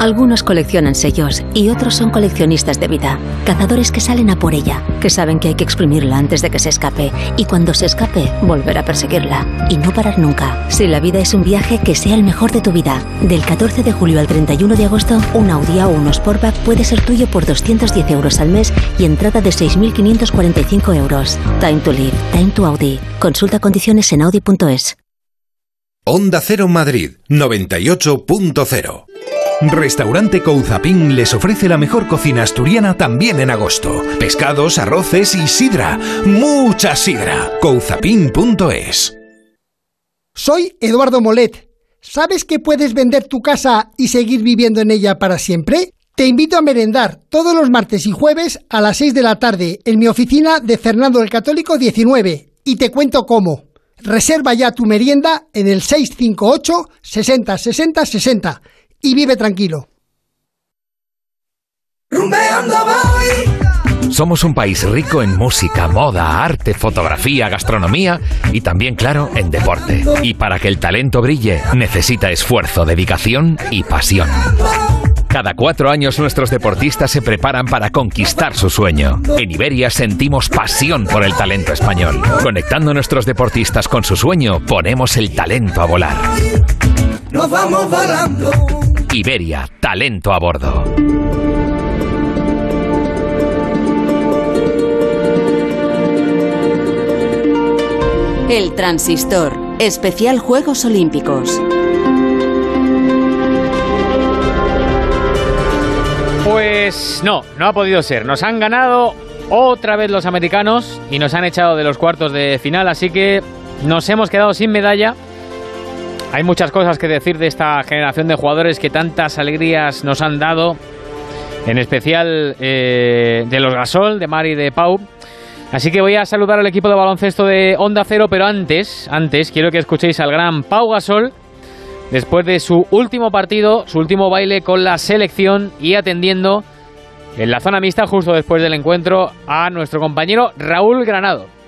Algunos coleccionan sellos y otros son coleccionistas de vida, cazadores que salen a por ella, que saben que hay que exprimirla antes de que se escape y cuando se escape volver a perseguirla y no parar nunca. Si la vida es un viaje, que sea el mejor de tu vida. Del 14 de julio al 31 de agosto, un Audi A1 Sportback puede ser tuyo por 210 euros al mes y entrada de 6.545 euros. Time to live, time to Audi. Consulta condiciones en audi.es. Onda Cero Madrid 98.0 Restaurante Couzapin les ofrece la mejor cocina asturiana también en agosto. Pescados, arroces y sidra. Mucha sidra. Couzapin.es Soy Eduardo Molet. ¿Sabes que puedes vender tu casa y seguir viviendo en ella para siempre? Te invito a merendar todos los martes y jueves a las 6 de la tarde en mi oficina de Fernando el Católico 19 y te cuento cómo. Reserva ya tu merienda en el 658 60 60 60 y vive tranquilo. Somos un país rico en música, moda, arte, fotografía, gastronomía y también, claro, en deporte. Y para que el talento brille, necesita esfuerzo, dedicación y pasión. Cada cuatro años nuestros deportistas se preparan para conquistar su sueño. En Iberia sentimos pasión por el talento español. Conectando a nuestros deportistas con su sueño, ponemos el talento a volar. Nos vamos volando. Iberia, talento a bordo. El Transistor, especial Juegos Olímpicos. Pues no, no ha podido ser. Nos han ganado otra vez los americanos y nos han echado de los cuartos de final, así que nos hemos quedado sin medalla. Hay muchas cosas que decir de esta generación de jugadores que tantas alegrías nos han dado, en especial eh, de los Gasol, de Mari y de Pau. Así que voy a saludar al equipo de baloncesto de Onda Cero, pero antes, antes quiero que escuchéis al gran Pau Gasol después de su último partido, su último baile con la selección y atendiendo en la zona mixta justo después del encuentro a nuestro compañero Raúl Granado.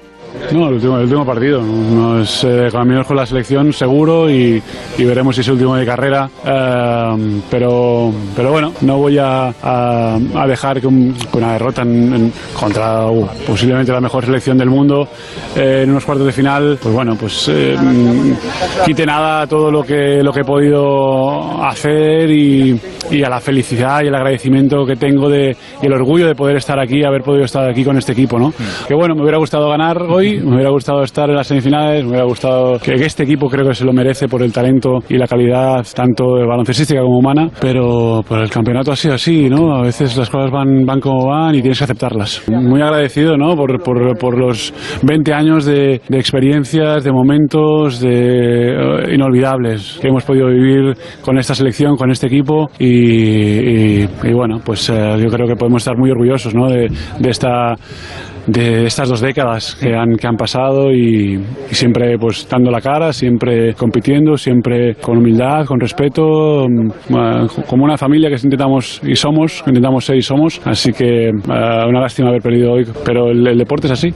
No, el último, el último partido. No es eh, con la selección seguro y, y, veremos si es el último de carrera. Eh, pero, pero bueno, no voy a, a, a dejar que, un, que, una derrota en, en, contra uh, posiblemente la mejor selección del mundo eh, en unos cuartos de final, pues bueno, pues eh, quite nada a todo lo que, lo que he podido hacer y, y, a la felicidad y el agradecimiento que tengo de, y el orgullo de poder estar aquí, haber podido estar aquí con este equipo. ¿no? Que bueno, me hubiera gustado ganar hoy me hubiera gustado estar en las semifinales, me hubiera gustado que este equipo creo que se lo merece por el talento y la calidad tanto de baloncestística como humana, pero por el campeonato ha sido así, ¿no? A veces las cosas van, van como van y tienes que aceptarlas. Muy agradecido, ¿no? Por, por, por los 20 años de, de, experiencias, de momentos de, uh, inolvidables que hemos podido vivir con esta selección, con este equipo y, y, y bueno, pues uh, yo creo que podemos estar muy orgullosos, ¿no? De, de esta de estas dos décadas que han, que han pasado y, y, siempre pues dando la cara, siempre compitiendo, siempre con humildad, con respeto, como una familia que intentamos y somos, intentamos ser y somos. Así que uh, una lástima haber perdido hoy, pero el, el deporte es así.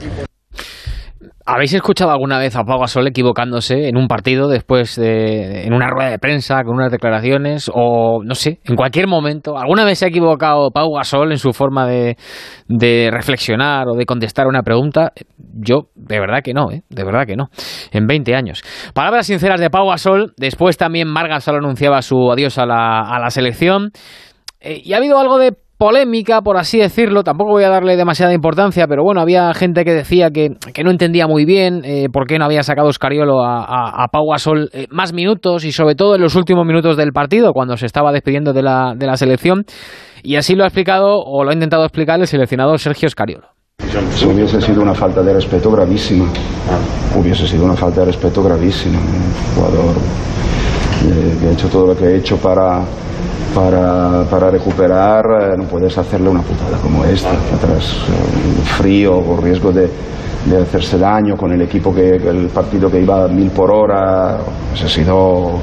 ¿Habéis escuchado alguna vez a Pau Gasol equivocándose en un partido después de en una rueda de prensa con unas declaraciones o no sé, en cualquier momento? ¿Alguna vez se ha equivocado Pau Gasol en su forma de, reflexionar o de contestar una pregunta? Yo, de verdad que no, ¿eh? de verdad que no. En 20 años. Palabras sinceras de Pau Gasol. Después también Marc Gasol anunciaba su adiós a la, a la selección. Eh, y ha habido algo de polémica, por así decirlo. Tampoco voy a darle demasiada importancia, pero bueno, había gente que decía que, que no entendía muy bien eh, por qué no había sacado Scariolo a, a, a Pau Gasol eh, más minutos y sobre todo en los últimos minutos del partido, cuando se estaba despidiendo de la, de la selección. Y así lo ha explicado, o lo ha intentado explicar el seleccionador Sergio Scariolo. Hubiese sido una falta de respeto gravísima. Hubiese sido una falta de respeto gravísima. Un jugador eh, que ha hecho todo lo que ha hecho para para, para recuperar, eh, no puedes hacerle una putada como esta, atrás eh, frío, con riesgo de, de, hacerse daño, con el equipo que el partido que iba a mil por hora, pues ha sido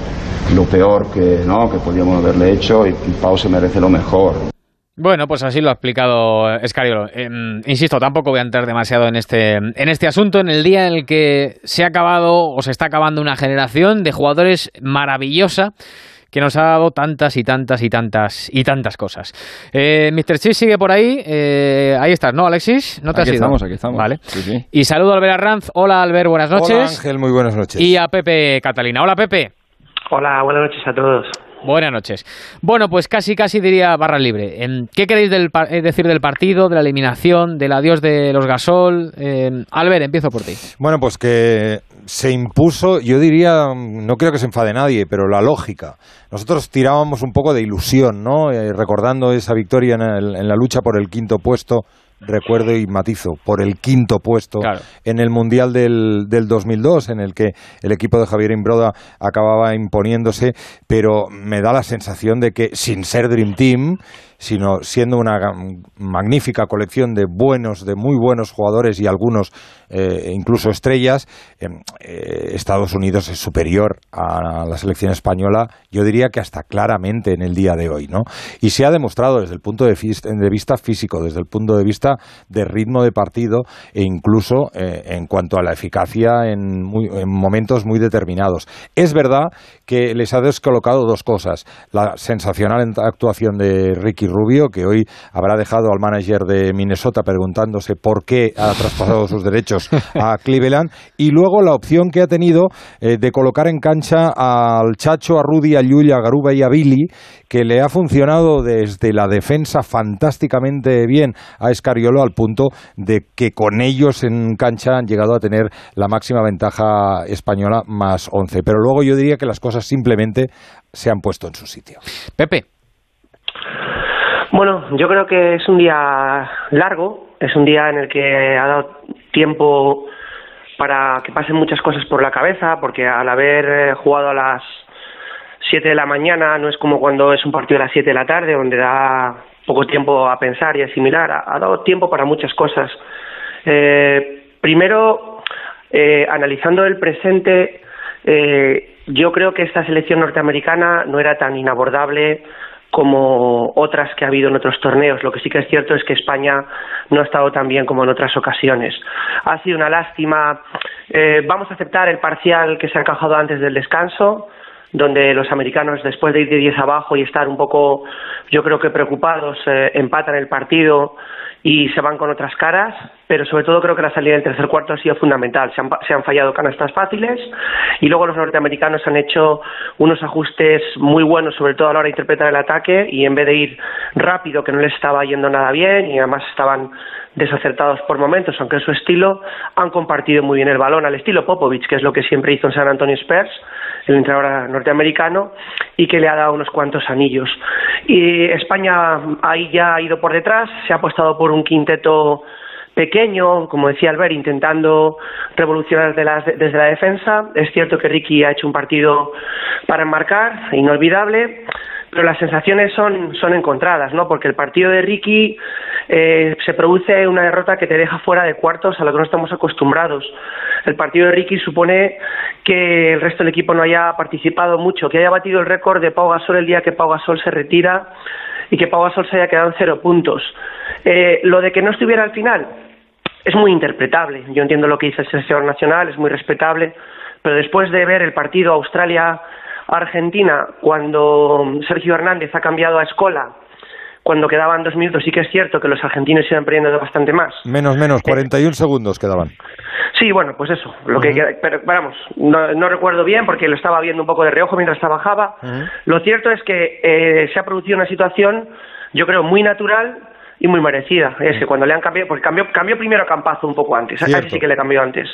lo peor que, ¿no? que podíamos haberle hecho y, y Pau se merece lo mejor. Bueno, pues así lo ha explicado Escariolo. Eh, insisto, tampoco voy a entrar demasiado en este, en este asunto, en el día en el que se ha acabado o se está acabando una generación de jugadores maravillosa que nos ha dado tantas y tantas y tantas y tantas cosas. Eh, Mr. Chis sigue por ahí. Eh, ahí estás, ¿no, Alexis? ¿No te aquí has ido? estamos, aquí estamos. Vale. Sí, sí. Y saludo a Albert Arranz. Hola, Albert, buenas noches. Hola Ángel, muy buenas noches. Y a Pepe Catalina. Hola, Pepe. Hola, buenas noches a todos. Buenas noches. Bueno, pues casi, casi diría barra libre. Em, ¿Qué queréis del, eh, decir del partido, de la eliminación, del adiós de los Gasol? Eh, Albert, empiezo por ti. Bueno, pues que se impuso, yo diría, no creo que se enfade nadie, pero la lógica. Nosotros tirábamos un poco de ilusión, ¿no? Eh, recordando esa victoria en, el- en la lucha por el quinto puesto, recuerdo y matizo, por el quinto puesto en el Mundial del, del 2002, en el que el equipo de Javier Imbroda acababa imponiéndose, pero me da la sensación de que sin ser Dream Team, sino siendo una magnífica colección de buenos, de muy buenos jugadores y algunos eh, incluso estrellas, eh, eh, Estados Unidos es superior a la selección española, yo diría que hasta claramente en el día de hoy, ¿no? Y se ha demostrado desde el punto de, vista físico, desde el punto de vista de ritmo de partido e incluso eh, en cuanto a la eficacia en, muy- en momentos muy determinados. Es verdad que les ha descolocado dos cosas. La sensacional actuación de Ricky Rubio, que hoy habrá dejado al manager de Minnesota preguntándose por qué ha traspasado sus derechos a Cleveland, y luego la opción que ha tenido eh, de colocar en cancha al Chacho, a Rudy, a Llull, a Garuba y a Billy, que le ha funcionado desde la defensa fantásticamente bien a Escariolo al punto de que con ellos en cancha han llegado a tener la máxima ventaja española más 11. Pero luego yo diría que las cosas simplemente se han puesto en su sitio. Pepe. Bueno, yo creo que es un día largo, es un día en el que ha dado tiempo para que pasen muchas cosas por la cabeza, porque al haber eh, jugado a las 7 de la mañana no es como cuando es un partido a las 7 de la tarde, donde da poco tiempo a pensar y asimilar. Ha, dado tiempo para muchas cosas. Eh, primero, eh, analizando el presente, eh, yo creo que esta selección norteamericana no era tan inabordable como otras que ha habido en otros torneos. Lo que sí que es cierto es que España no ha estado tan bien como en otras ocasiones. Ha sido una lástima. Eh, vamos a aceptar el parcial que se ha encajado antes del descanso donde los americanos después de ir de 10 abajo y estar un poco, yo creo que preocupados, eh, empatan el partido y se van con otras caras, pero sobre todo creo que la salida del tercer cuarto ha sido fundamental. Se han, se han fallado canastas fáciles y luego los norteamericanos han hecho unos ajustes muy buenos, sobre todo a la hora de interpretar el ataque y en vez de ir rápido, que no les estaba yendo nada bien y además estaban desacertados por momentos, aunque es su estilo, han compartido muy bien el balón al estilo Popovich, que es lo que siempre hizo en San Antonio Spurs, el entrenador norteamericano, y que le ha dado unos cuantos anillos. Y España ahí ya ha ido por detrás, se ha apostado por un quinteto pequeño, como decía Albert, intentando revolucionar de las- desde la defensa. Es cierto que Ricky ha hecho un partido para enmarcar, inolvidable, pero las sensaciones son, son encontradas, ¿no? Porque el partido de Ricky eh, se produce una derrota que te deja fuera de cuartos a lo que no estamos acostumbrados. El partido de Ricky supone que el resto del equipo no haya participado mucho, que haya batido el récord de Pau Gasol el día que Pau Gasol se retira y que Pau Gasol se haya quedado en cero puntos. Eh, lo de que no estuviera al final es muy interpretable. Yo entiendo lo que dice el seleccionador nacional, es muy respetable, pero después de ver el partido Australia-Argentina, cuando Sergio Hernández ha cambiado a Escola, cuando quedaban dos minutos, sí que es cierto que los argentinos iban perdiendo bastante más. Menos, menos, 41 segundos quedaban. Sí, bueno, pues eso. Lo que, pero vamos, no, no recuerdo bien porque lo estaba viendo un poco de reojo mientras trabajaba. Lo cierto es que eh, se ha producido una situación, yo creo, muy natural y muy merecida. Es que cuando le han cambiado, porque cambió, cambió primero a Campazo un poco antes, a Cierto. casi sí que le cambió antes.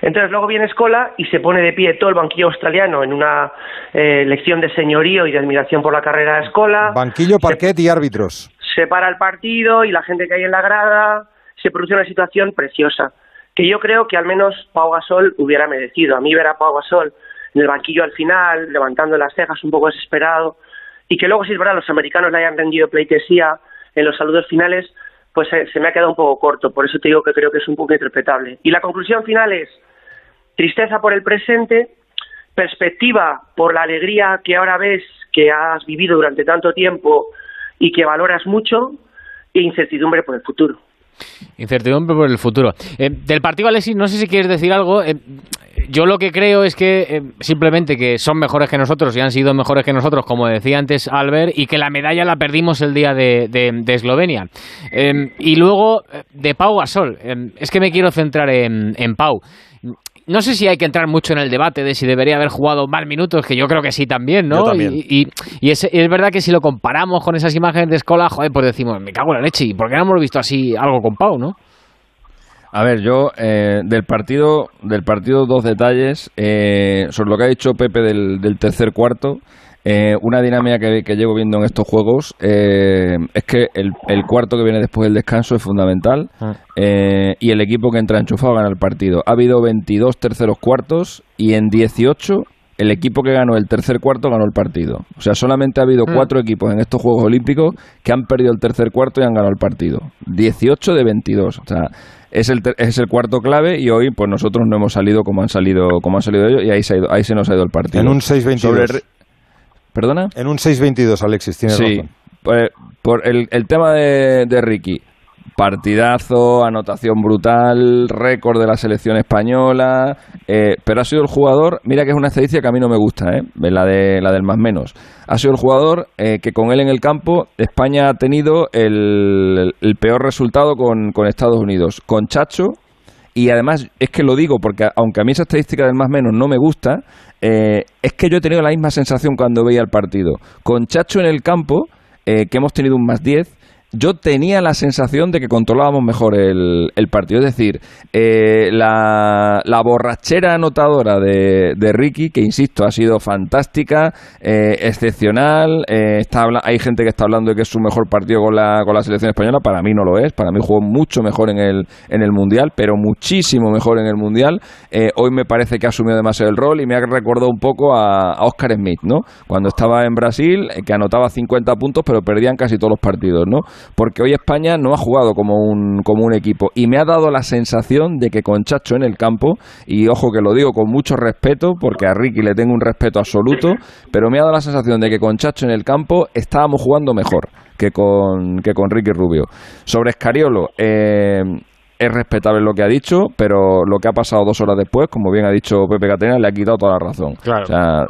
Entonces luego viene Escola y se pone de pie todo el banquillo australiano en una eh, lección de señorío y de admiración por la carrera de Escola. Banquillo, parquet y árbitros. Se para el partido y la gente que hay en la grada, se produce una situación preciosa que yo creo que al menos Pau Gasol hubiera merecido. A mí ver a Pau Gasol en el banquillo al final, levantando las cejas un poco desesperado, y que luego, si es verdad, los americanos le hayan rendido pleitesía en los saludos finales, pues eh, se me ha quedado un poco corto. Por eso te digo que creo que es un poco interpretable. Y la conclusión final es tristeza por el presente, perspectiva por la alegría que ahora ves que has vivido durante tanto tiempo y que valoras mucho, e incertidumbre por el futuro. Incertidumbre por el futuro. Eh, del partido, Alexis, no sé si quieres decir algo. Eh, yo lo que creo es que eh, simplemente que son mejores que nosotros y han sido mejores que nosotros, como decía antes Albert, y que la medalla la perdimos el día de, de, Eslovenia. Em, y luego, eh, de Pau Gasol. Em, es que me quiero centrar en, en Pau no sé si hay que entrar mucho en el debate de si debería haber jugado más minutos, que yo creo que sí también, ¿no? Y, es, verdad que si lo comparamos con esas imágenes de Escola, joder, pues decimos, me cago en la leche, ¿y por qué no hemos visto así algo con Pau, no? A ver, yo eh, del partido, del partido dos detalles eh, sobre lo que ha dicho Pepe del, del tercer cuarto. Eh, una dinámica que, que, llevo viendo en estos juegos eh, es que el, el, cuarto que viene después del descanso es fundamental ah. eh, y el equipo que entra enchufado gana el partido. Ha habido 22 terceros cuartos y en 18 el equipo que ganó el tercer cuarto ganó el partido. O sea, solamente ha habido ah. cuatro equipos en estos Juegos Olímpicos que han perdido el tercer cuarto y han ganado el partido. 18 de 22. O sea, es el, es el cuarto clave y hoy pues nosotros no hemos salido como han salido como han salido ellos y ahí se, ahí se nos ha ido el partido. En un 6-22. ¿Perdona? En un 6-22, Alexis, tienes sí, razón. Pues, por el, el tema de, de Ricky. Partidazo, anotación brutal, récord de la selección española, eh, pero ha sido el jugador, mira que es una estadística que a mí no me gusta, ¿eh? la, de, la del más menos. Ha sido el jugador eh, que con él en el campo España ha tenido el, peor resultado con, con Estados Unidos. Con Chacho, y además es que lo digo porque aunque a mí esa estadística del más menos no me gusta, eh, es que yo he tenido la misma sensación cuando veía el partido. Con Chacho en el campo, eh, que hemos tenido un más 10, yo tenía la sensación de que controlábamos mejor el, partido. Es decir, eh, la, borrachera anotadora de, Ricky, que insisto, ha sido fantástica, eh, excepcional. Eh, hay gente que está hablando de que es su mejor partido con la, con la selección española. Para mí no lo es. Para mí jugó mucho mejor en el, en el Mundial, pero muchísimo mejor en el Mundial. hoy me parece que ha asumido demasiado el rol y me ha recordado un poco a, a Oscar Smith, ¿no? Cuando estaba en Brasil, que anotaba 50 puntos, pero perdían casi todos los partidos, ¿no? Porque hoy España no ha jugado como un, como un equipo y me ha dado la sensación de que con Chacho en el campo, y ojo que lo digo con mucho respeto, porque a Ricky le tengo un respeto absoluto, pero me ha dado la sensación de que con Chacho en el campo estábamos jugando mejor que con, que con Ricky Rubio. Sobre Escariolo, eh, es respetable lo que ha dicho, pero lo que ha pasado dos horas después, como bien ha dicho Pepe Catena, le ha quitado toda la razón. Claro. O sea,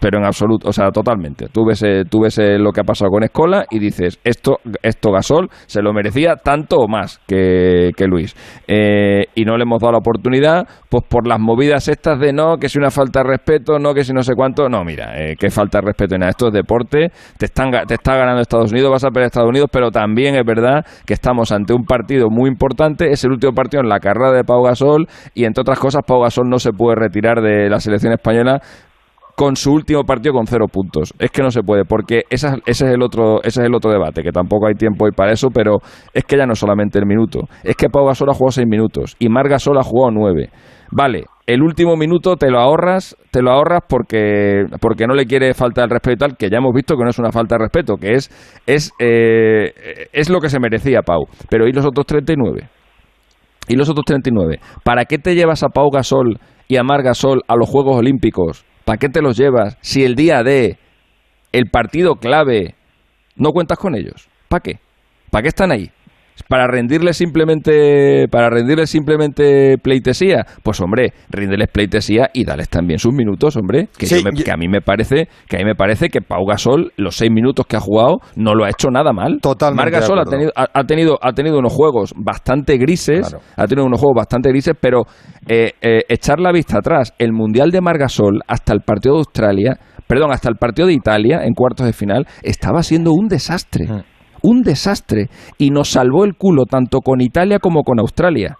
pero en absoluto, o sea, totalmente. Tú ves, eh, tú ves eh, lo que ha pasado con Escola y dices, esto, esto Gasol se lo merecía tanto o más que, que Luis. Eh, y no le hemos dado la oportunidad, pues por las movidas estas de no, que si una falta de respeto, no, que si no sé cuánto. No, mira, que falta de respeto en nada. Esto es deporte, te, están, te está ganando Estados Unidos, vas a perder Estados Unidos, pero también es verdad que estamos ante un partido muy importante. Es el último partido en la carrera de Pau Gasol y entre otras cosas Pau Gasol no se puede retirar de la selección española con su último partido con cero puntos. Es que no se puede, porque ese es el otro, ese es el otro debate, que tampoco hay tiempo hoy para eso, pero es que ya no solamente el minuto, es que Pau Gasol ha jugado seis minutos y Mar Gasol ha jugado nueve. Vale, el último minuto te lo ahorras, te lo ahorras porque, porque no le quiere falta el respeto tal, que ya hemos visto que no es una falta de respeto, que es, es, eh, es lo que se merecía Pau. Pero ¿y los otros 39? ¿Y los otros 39? ¿Para qué te llevas a Pau Gasol y a Mar Gasol a los Juegos Olímpicos? ¿Para qué te los llevas si el día de el partido clave no cuentas con ellos? ¿Para qué? ¿Para qué están ahí? Para rendirle simplemente para rendirles simplemente pleitesía pues hombre ríndeles pleitesía y dales también sus minutos hombre que, que, a mí me parece que a mí me parece que Pau Gasol los seis minutos que ha jugado no lo ha hecho nada mal. Totalmente Mar Gasol ha tenido ha, tenido ha tenido unos juegos bastante grises ha tenido unos juegos bastante grises pero eh, eh, echar la vista atrás el mundial de Margasol hasta el partido de Australia perdón hasta el partido de Italia en cuartos de final estaba siendo un desastre. Mm un desastre y nos salvó el culo tanto con Italia como con Australia.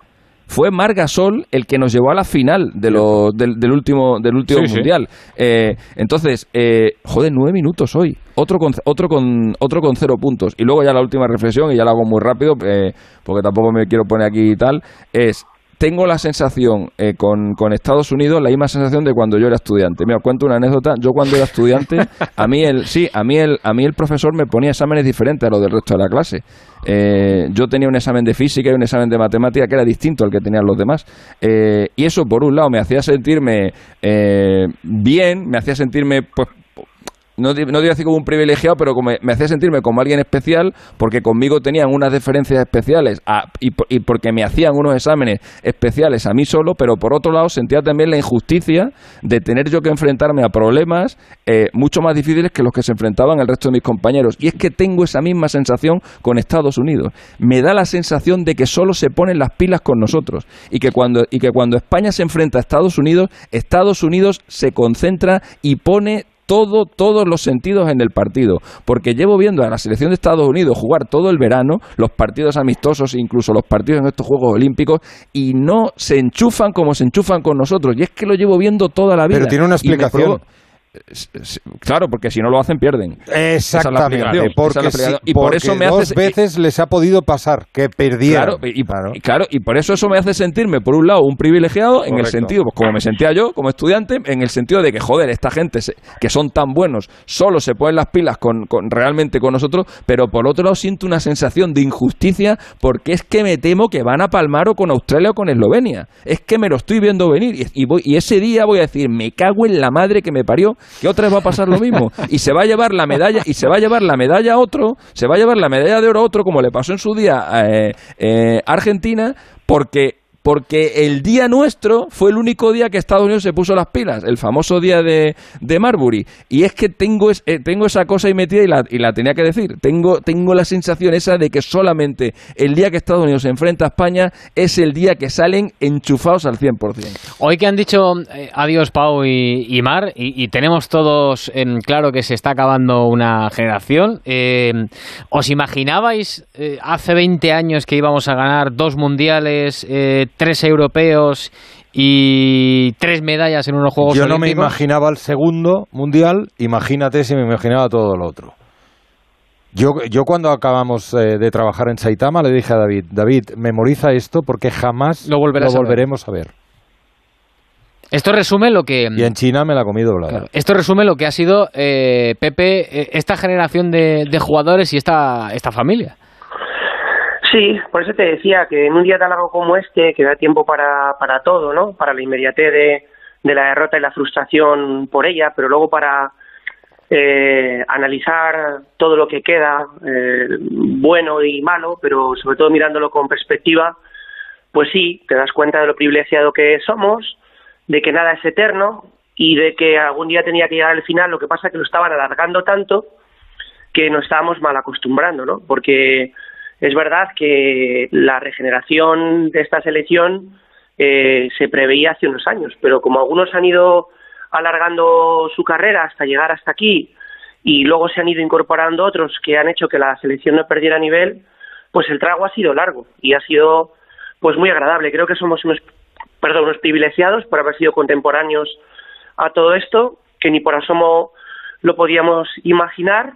Fue Margasol el que nos llevó a la final de lo, del, último, del último mundial. Eh, entonces, eh, joder, nueve minutos hoy. Otro con, otro, con, otro con cero puntos. Y luego ya la última reflexión, y ya la hago muy rápido, eh, porque tampoco me quiero poner aquí y tal, es tengo la sensación eh, con, con, Estados Unidos, la misma sensación de cuando yo era estudiante. Mira, cuento una anécdota. Yo cuando era estudiante, a mí el, sí, a mí el, a mí el profesor me ponía exámenes diferentes a los del resto de la clase. Eh, yo tenía un examen de física y un examen de matemática que era distinto al que tenían los demás. Eh, y eso, por un lado, me hacía sentirme bien, me hacía sentirme, pues, no, no digo así como un privilegiado, pero como me hacía sentirme como alguien especial, porque conmigo tenían unas deferencias especiales y, y porque me hacían unos exámenes especiales a mí solo, pero por otro lado sentía también la injusticia de tener yo que enfrentarme a problemas eh, mucho más difíciles que los que se enfrentaban el resto de mis compañeros. Y es que tengo esa misma sensación con Estados Unidos. Me da la sensación de que solo se ponen las pilas con nosotros y que cuando, y que cuando España se enfrenta a Estados Unidos, Estados Unidos se concentra y pone todo, todos los sentidos en el partido, porque llevo viendo a la selección de Estados Unidos jugar todo el verano, los partidos amistosos, incluso los partidos en estos Juegos Olímpicos, y no se enchufan como se enchufan con nosotros. Y es que lo llevo viendo toda la vida. Pero tiene una explicación. Claro, porque si no lo hacen, pierden. Esa es la Exactamente, esa porque, es la explicación. sí, y por porque eso me dos hace veces les ha podido pasar que perdieron. Claro y, y claro, y por eso eso me hace sentirme, por un lado, un privilegiado, en el sentido, pues como me sentía yo como estudiante, en el sentido de que, joder, esta gente se- que son tan buenos, solo se ponen las pilas con, con- realmente con nosotros, pero por otro lado siento una sensación de injusticia porque es que me temo que van a palmar o con Australia o con Eslovenia. Es que me lo estoy viendo venir y, y voy, y ese día voy a decir, me cago en la madre que me parió, que otra vez va a pasar lo mismo. Y se va a llevar la medalla, y se va a llevar la medalla a otro, se va a llevar la medalla de oro a otro, como le pasó en su día eh, eh, a Argentina, porque porque el día nuestro fue el único día que Estados Unidos se puso las pilas, el famoso día de, de Marbury. Y es que tengo, es- eh, tengo esa cosa ahí metida y la, y la tenía que decir. Tengo, tengo la sensación esa de que solamente el día que Estados Unidos se enfrenta a España es el día que salen enchufados al 100%. Hoy que han dicho eh, adiós Pau y, Mar y, tenemos todos en claro que se está acabando una generación, eh, ¿os imaginabais eh, hace 20 años que íbamos a ganar dos mundiales, tres europeos y tres medallas en unos Juegos Yo no me imaginaba el segundo mundial, imagínate si me imaginaba todo lo otro. Yo, yo cuando acabamos eh, de trabajar en Saitama le dije a David, David, memoriza esto porque jamás Lo volverás a ver". volveremos a ver. Esto resume lo que Y en China me la comí doblada. esto resume lo que ha sido eh, Pepe eh, esta generación de, de jugadores y esta esta familia. Sí, por eso te decía que en un día tan largo como este, que da tiempo para, para todo, ¿no? Para la inmediatez de, de la derrota y la frustración por ella, pero luego para eh, analizar todo lo que queda, eh, bueno y malo, pero sobre todo mirándolo con perspectiva, pues sí, te das cuenta de lo privilegiado que somos, de que nada es eterno y de que algún día tenía que llegar al final, lo que pasa es que lo estaban alargando tanto que nos estábamos mal acostumbrando, ¿no? Porque es verdad que la regeneración de esta selección eh, se preveía hace unos años, pero como algunos han ido alargando su carrera hasta llegar hasta aquí y luego se han ido incorporando otros que han hecho que la selección no perdiera nivel, pues el trago ha sido largo y ha sido pues muy agradable. Creo que somos unos, perdón, unos privilegiados por haber sido contemporáneos a todo esto, que ni por asomo lo podíamos imaginar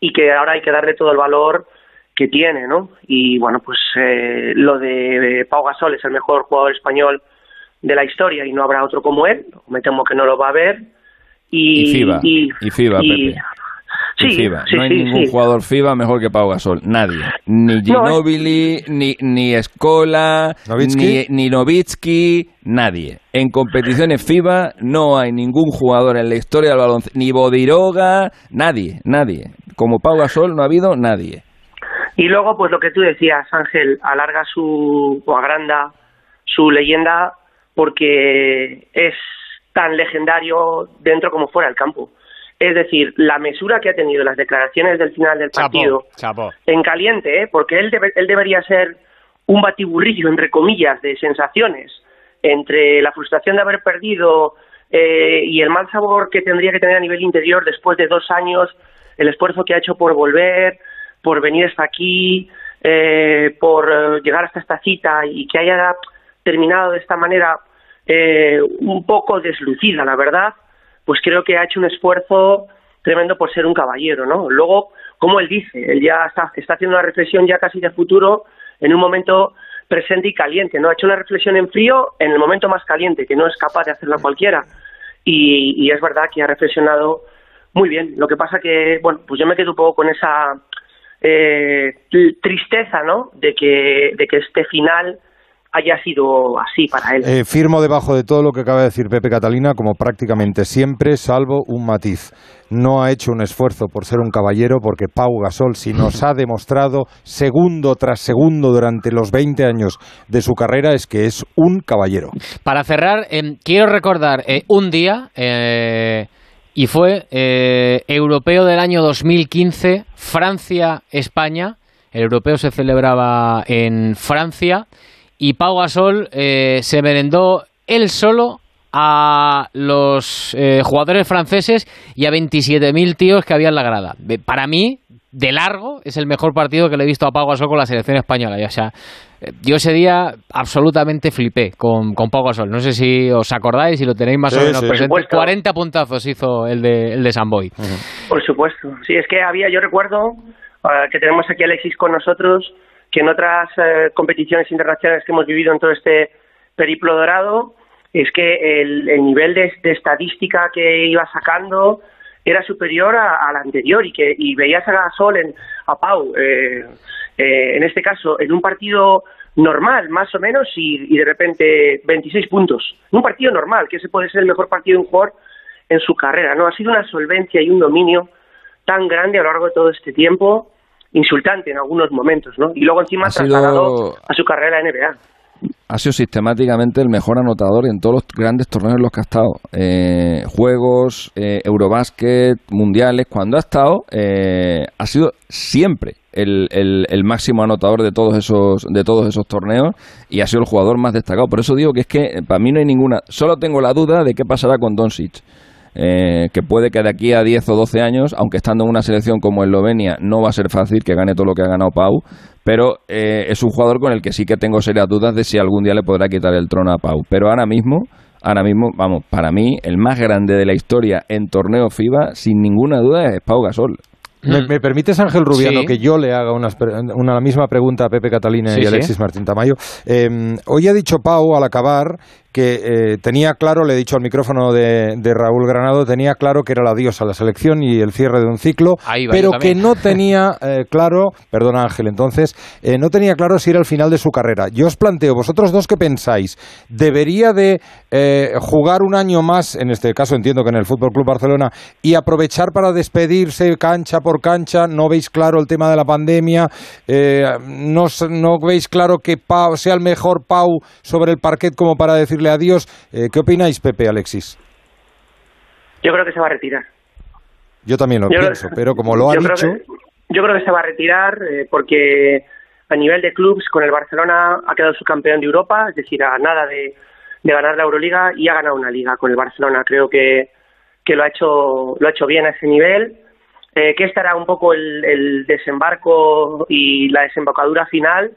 y que ahora hay que darle todo el valor que tiene, ¿no? Y bueno, pues eh, lo de Pau Gasol es el mejor jugador español de la historia y no habrá otro como él, me temo que no lo va a haber. Y, Y FIBA, y- y FIBA, y- Pepe. Sí, Y FIBA. sí, no hay sí, ningún sí. jugador FIBA mejor que Pau Gasol. Nadie. Ni No, es- Ginobili, ni, ni Escola, ni, ni Nowitzki, nadie. En competiciones FIBA no hay ningún jugador en la historia del baloncesto, ni Bodiroga, nadie, nadie. Como Pau Gasol no ha habido nadie. Y luego, pues lo que tú decías, Ángel, alarga su, o agranda su leyenda porque es tan legendario dentro como fuera del campo. Es decir, la mesura que ha tenido en las declaraciones del final del partido, chapo. en caliente, ¿eh? porque él, debe- él debería ser un batiburrillo, entre comillas, de sensaciones entre la frustración de haber perdido eh, y el mal sabor que tendría que tener a nivel interior después de dos años, el esfuerzo que ha hecho por volver, por venir hasta aquí, eh, por eh, llegar hasta esta cita y que haya terminado de esta manera eh, un poco deslucida, la verdad, pues creo que ha hecho un esfuerzo tremendo por ser un caballero, ¿no? Luego, como él dice, él ya está, está haciendo una reflexión ya casi de futuro en un momento presente y caliente, ¿no? Ha hecho una reflexión en frío en el momento más caliente, que no es capaz de hacerla cualquiera. Y, y es verdad que ha reflexionado muy bien. Lo que pasa que, bueno, pues yo me quedo un poco con esa eh, tr- tristeza, ¿no? De que, de que este final haya sido así para él. Eh, firmo debajo de todo lo que acaba de decir Pepe Catalina, como prácticamente siempre, salvo un matiz. No ha hecho un esfuerzo por ser un caballero, porque Pau Gasol, si nos ha demostrado segundo tras segundo durante los 20 años de su carrera, es que es un caballero. Para cerrar, em, quiero recordar eh, un día, eh, y fue europeo del año 2015, Francia-España. El europeo se celebraba en Francia y Pau Gasol eh, se merendó él solo a los eh, jugadores franceses y a 27.000 tíos que había en la grada. Para mí, de largo, es el mejor partido que le he visto a Pau Gasol con la selección española. o sea, eh, yo ese día absolutamente flipé con, con Pau Gasol. No sé si os acordáis, si lo tenéis más o menos presente. 40 puntazos hizo el de, el de Samboy. Por supuesto. Sí, es que había, yo recuerdo que tenemos aquí a Alexis con nosotros, que en otras eh, competiciones internacionales que hemos vivido en todo este periplo dorado, es que el, nivel de, estadística que iba sacando era superior al anterior y que y veías a Gasol en, a Pau eh, eh, en este caso en un partido normal más o menos y, de repente 26 puntos un partido normal que ese puede ser el mejor partido de un jugador en su carrera no ha sido una solvencia y un dominio tan grande a lo largo de todo este tiempo insultante en algunos momentos, ¿no? Y luego encima ha trasladado a su carrera en NBA. Ha sido sistemáticamente el mejor anotador en todos los grandes torneos en los que ha estado. Eh, juegos, eh, Eurobásquet, mundiales, cuando ha estado, eh, ha sido siempre el, el, máximo anotador de todos esos de todos esos torneos y ha sido el jugador más destacado. Por eso digo que es que para mí no hay ninguna. Solo tengo la duda de qué pasará con Doncic eh, que puede que de aquí a 10 o 12 años, aunque estando en una selección como Eslovenia, no va a ser fácil que gane todo lo que ha ganado Pau, pero eh, es un jugador con el que sí que tengo serias dudas de si algún día le podrá quitar el trono a Pau. Pero ahora mismo, ahora mismo, vamos, para mí, el más grande de la historia en torneo FIBA, sin ninguna duda, es Pau Gasol. ¿Me, permites, Ángel Rubiano, que yo le haga una, una, misma pregunta a Pepe Catalina y Alexis Martín Tamayo? Eh, hoy ha dicho Pau al acabar que eh, tenía claro, le he dicho al micrófono de, Raúl Granado, tenía claro que era el adiós a la selección y el cierre de un ciclo, pero que no tenía eh, claro, perdona Ángel, entonces, eh, no tenía claro si era el final de su carrera. Yo os planteo, vosotros dos, ¿qué pensáis? ¿Debería de jugar un año más, en este caso entiendo que en el Fútbol Club Barcelona, y aprovechar para despedirse cancha por cancha? ¿No veis claro el tema de la pandemia? no, ¿No veis claro que Pau sea el mejor Pau sobre el parquet como para decirle adiós. Eh, ¿Qué opináis, Pepe, Alexis? Yo creo que se va a retirar. Yo también lo pienso, pero como lo ha dicho... yo creo que se va a retirar eh, porque a nivel de clubes con el Barcelona ha quedado subcampeón de Europa, es decir, a nada de, ganar la Euroliga y ha ganado una liga con el Barcelona. Creo que, que lo ha hecho lo ha hecho bien a ese nivel. Eh, que estará un poco el, desembarco y la desembocadura final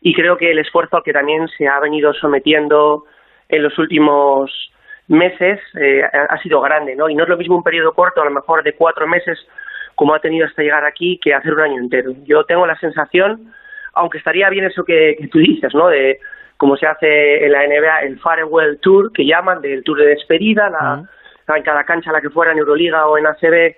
y creo que el esfuerzo al que también se ha venido sometiendo en los últimos meses eh, ha sido grande, ¿no? Y no es lo mismo un periodo corto, a lo mejor de cuatro meses, como ha tenido hasta llegar aquí, que hacer un año entero. Yo tengo la sensación, aunque estaría bien eso que, tú dices, ¿no? De como se hace en la NBA, el Farewell Tour, que llaman, del tour de despedida, la, en cada cancha a la que fuera en Euroliga o en ACB,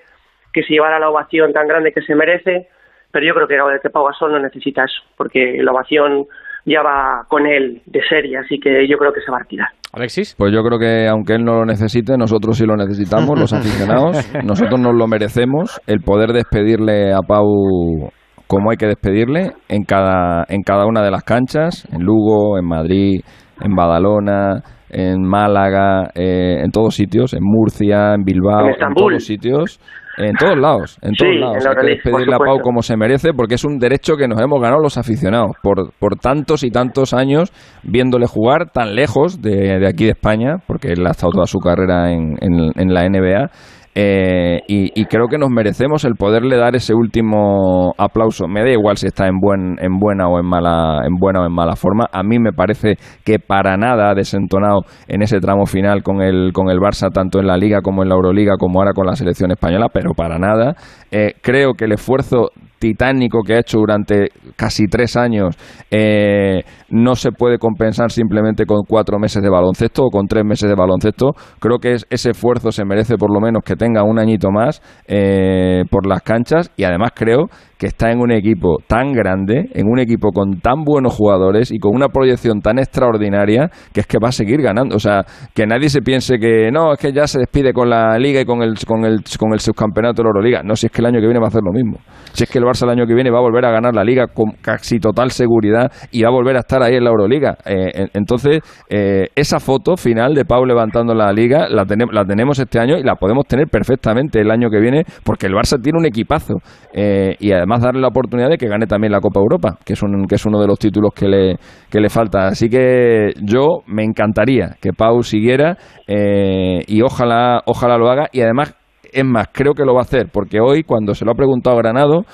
que se llevara la ovación tan grande que se merece, pero yo creo que, que Pau Gasol no necesita eso, porque la ovación ya va con él de serie, así que yo creo que se va a retirar. Alexis. Pues yo creo que aunque él no lo necesite, nosotros sí lo necesitamos, los aficionados. Nosotros nos lo merecemos, el poder despedirle a Pau como hay que despedirle en cada, en cada una de las canchas, en Lugo, en Madrid, en Badalona, en Málaga, eh, en todos sitios, en Murcia, en Bilbao, en, en todos sitios. En todos lados, en todos lados. Hay que despedirle a Pau como se merece porque es un derecho que nos hemos ganado los aficionados por, por tantos y tantos años viéndole jugar tan lejos de, de aquí de España, porque él ha estado toda su carrera en, en, en la NBA eh, y, creo que nos merecemos el poderle dar ese último aplauso. Me da igual si está en, buen, en buena o en mala, en buena o en mala forma. A mí me parece que para nada ha desentonado en ese tramo final con el, con el Barça, tanto en la Liga como en la Euroliga, como ahora con la selección española, pero para nada. Eh, creo que el esfuerzo titánico que ha hecho durante casi tres años eh, no se puede compensar simplemente con cuatro meses de baloncesto o con tres meses de baloncesto. Creo que ese esfuerzo se merece por lo menos que tenga un añito más eh, por las canchas y además creo que está en un equipo tan grande, en un equipo con tan buenos jugadores y con una proyección tan extraordinaria que es que va a seguir ganando. O sea, que nadie se piense que no, es que ya se despide con la Liga y con el, con el, con el subcampeonato de la Euroliga. No, si es que el año que viene va a hacer lo mismo. Si es que el Barça el año que viene va a volver a ganar la Liga con casi total seguridad y va a volver a estar ahí en la Euroliga. Eh, entonces, eh, esa foto final de Pau levantando la Liga la, la tenemos este año y la podemos tener perfectamente el año que viene porque el Barça tiene un equipazo. Eh, y además darle la oportunidad de que gane también la Copa Europa, que es, un, que es uno de los títulos que le, que le falta. Así que yo me encantaría que Pau siguiera y ojalá, ojalá lo haga y además es más, creo que lo va a hacer, porque hoy, cuando se lo ha preguntado Granado,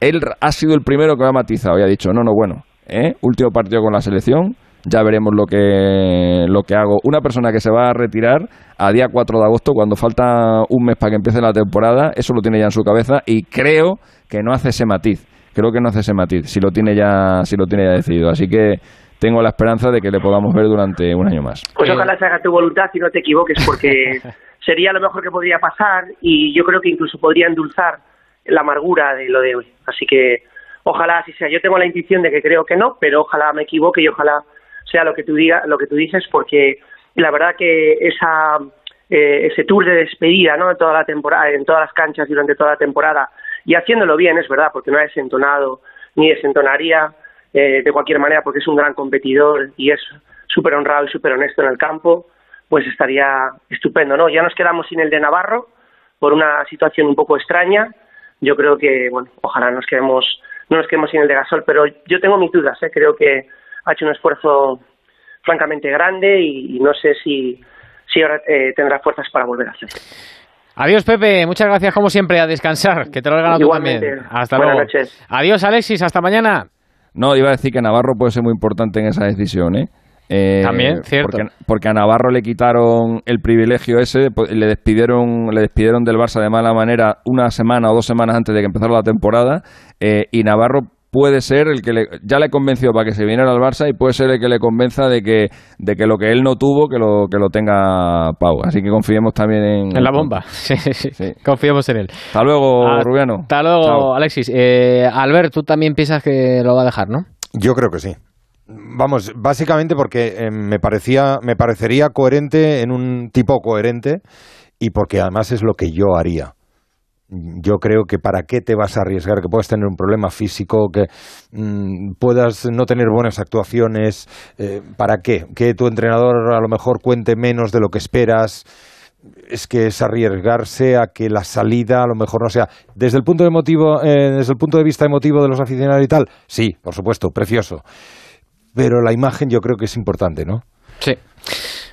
él ha sido el primero que lo ha matizado y ha dicho, no, no, bueno, ¿eh? último partido con la selección, ya veremos lo que, lo que hago. Una persona que se va a retirar a día 4 de agosto, cuando falta un mes para que empiece la temporada, eso lo tiene ya en su cabeza y creo que no hace ese matiz. Creo que no hace ese matiz, si lo tiene ya, si lo tiene ya decidido. Así que tengo la esperanza de que le podamos ver durante un año más. Pues ojalá se haga tu voluntad y no te equivoques, porque sería lo mejor que podría pasar y yo creo que incluso podría endulzar la amargura de lo de hoy. Así que ojalá así sea. Yo tengo la intuición de que creo que no, pero ojalá me equivoque y ojalá sea lo que tú digas, lo que tú dices, porque la verdad que esa eh, ese tour de despedida, ¿no? En toda la temporada, en todas las canchas durante toda la temporada y haciéndolo bien, es verdad, porque no ha desentonado ni desentonaría eh, de cualquier manera, porque es un gran competidor y es súper honrado y súper honesto en el campo pues estaría estupendo, ¿no? Ya nos quedamos sin el de Navarro por una situación un poco extraña. Yo creo que, bueno, ojalá nos quedemos, no nos quedemos sin el de Gasol, pero yo tengo mis dudas, ¿eh? Creo que ha hecho un esfuerzo francamente grande y, no sé si, si ahora eh, tendrá fuerzas para volver a hacerlo. Adiós, Pepe. Muchas gracias, como siempre, a descansar. Que te lo has ganado tú también. Hasta Buenas luego. noches. Adiós, Alexis. Hasta mañana. No, iba a decir que Navarro puede ser muy importante en esa decisión, ¿eh? Eh, También, cierto. Porque, a Navarro le quitaron el privilegio ese, pues, le despidieron, le despidieron del Barça de mala manera una semana o dos semanas antes de que empezara la temporada, eh, y Navarro puede ser el que le, ya le convenció para que se viniera al Barça y puede ser el que le convenza de que, de que lo que él no tuvo, que lo, que lo tenga Pau. Así que confiemos también en... En la bomba, sí, sí, confiemos en él. Hasta luego, Rubiano. Hasta luego, Alexis. Eh, Albert, tú también piensas que lo va a dejar, ¿no? Yo creo que sí. Vamos, básicamente porque eh, me parecía, me parecería coherente en un tipo coherente y porque además es lo que yo haría. Yo creo que para qué te vas a arriesgar, que puedas tener un problema físico, que mm, puedas no tener buenas actuaciones, eh, ¿para qué? Que tu entrenador a lo mejor cuente menos de lo que esperas es que es arriesgarse a que la salida a lo mejor no sea desde el punto de motivo, eh, desde el punto de vista emotivo de los aficionados y tal sí por supuesto precioso pero la imagen yo creo que es importante, ¿no? Sí.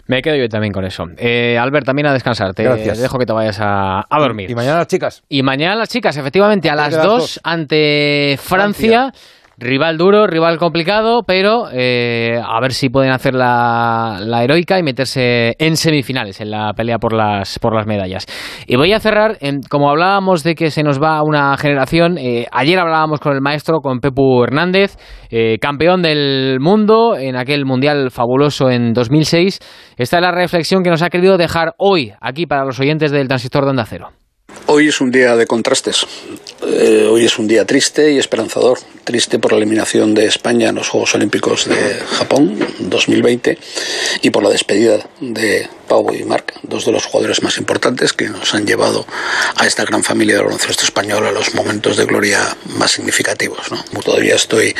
Me quedo yo también con eso. Eh, Albert, también a descansar. Te dejo que te vayas a, dormir. Y, mañana las chicas. Y mañana las chicas, efectivamente, a, las 2 ante Francia Rival duro, rival complicado, pero eh, a ver si pueden hacer la, heroica y meterse en semifinales en la pelea por las, por las medallas. Y voy a cerrar, como hablábamos de que se nos va una generación, eh, ayer hablábamos con el maestro, con Pepu Hernández, eh, campeón del mundo en aquel mundial fabuloso en 2006. Esta es la reflexión que nos ha querido dejar hoy aquí para los oyentes del transistor de Onda Cero. Hoy es un día de contrastes. Eh, hoy es un día triste y esperanzador. Triste por la eliminación de España en los Juegos Olímpicos de Japón 2020 y por la despedida de Pau y Marc, dos de los jugadores más importantes que nos han llevado a esta gran familia del baloncesto español a los momentos de gloria más significativos. ¿no? Todavía estoy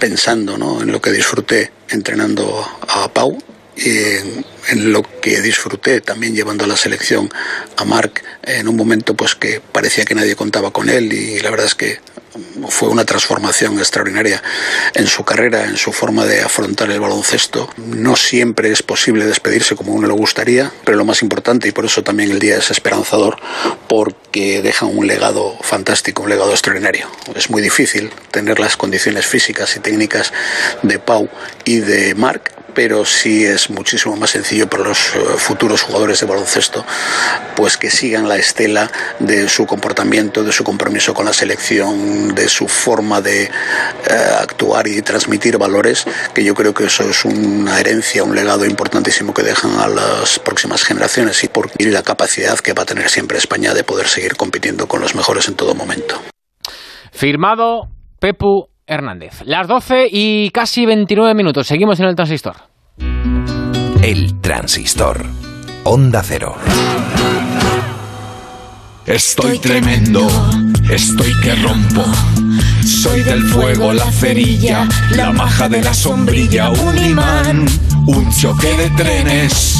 pensando ¿no? en lo que disfruté entrenando a Pau en, lo que disfruté también llevando a la selección a Marc en un momento pues que parecía que nadie contaba con él y la verdad es que fue una transformación extraordinaria en su carrera, en su forma de afrontar el baloncesto. No siempre es posible despedirse como uno le gustaría, pero lo más importante, y por eso también el día es esperanzador, porque deja un legado fantástico, un legado extraordinario. Es muy difícil tener las condiciones físicas y técnicas de Pau y de Marc, pero sí es muchísimo más sencillo para los eh, futuros jugadores de baloncesto pues que sigan la estela de su comportamiento, de su compromiso con la selección, de su forma de eh, actuar y transmitir valores, que yo creo que eso es una herencia, un legado importantísimo que dejan a las próximas generaciones y por la capacidad que va a tener siempre España de poder seguir compitiendo con los mejores en todo momento. Firmado Pepu Hernández. Las 12 y casi 29 minutos. Seguimos en el transistor. El transistor. Onda cero. Estoy tremendo, estoy que rompo. Soy del fuego, la cerilla, la maja de la sombrilla, un imán, un choque de trenes.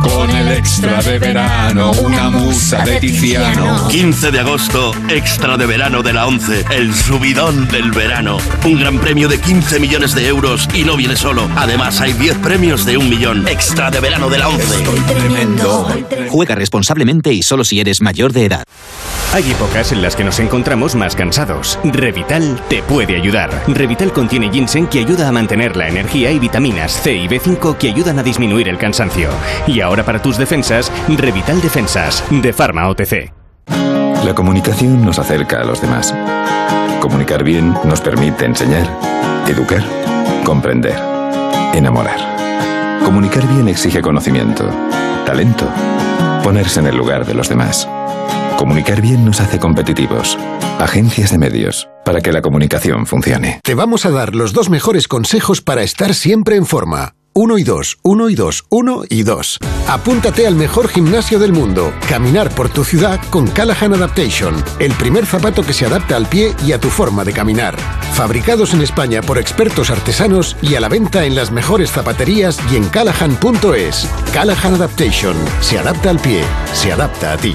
Con el extra de verano, una musa de Tiziano. 15 de agosto, extra de verano de la 11, el subidón del verano. Un gran premio de 15 millones de euros y no viene solo. Además, hay 10 premios de un millón. Extra de verano de la 11. tremendo. Juega responsablemente y solo si eres mayor de edad. Hay épocas en las que nos encontramos más cansados. Revital te puede ayudar. Revital contiene ginseng que ayuda a mantener la energía y vitaminas C y B5 que ayudan a disminuir el cansancio. Y ahora para tus defensas, Revital Defensas, de Pharma OTC. La comunicación nos acerca a los demás. Comunicar bien nos permite enseñar, educar, comprender, enamorar. Comunicar bien exige conocimiento, talento, ponerse en el lugar de los demás. Comunicar bien nos hace competitivos. Agencias de medios, para que la comunicación funcione. Te vamos a dar los dos mejores consejos para estar siempre en forma. Uno y dos, uno y dos, uno y dos. Apúntate al mejor gimnasio del mundo. Caminar por tu ciudad con Callahan Adaptation. El primer zapato que se adapta al pie y a tu forma de caminar. Fabricados en España por expertos artesanos y a la venta en las mejores zapaterías y en callahan.es. Callahan Adaptation. Se adapta al pie. Se adapta a ti.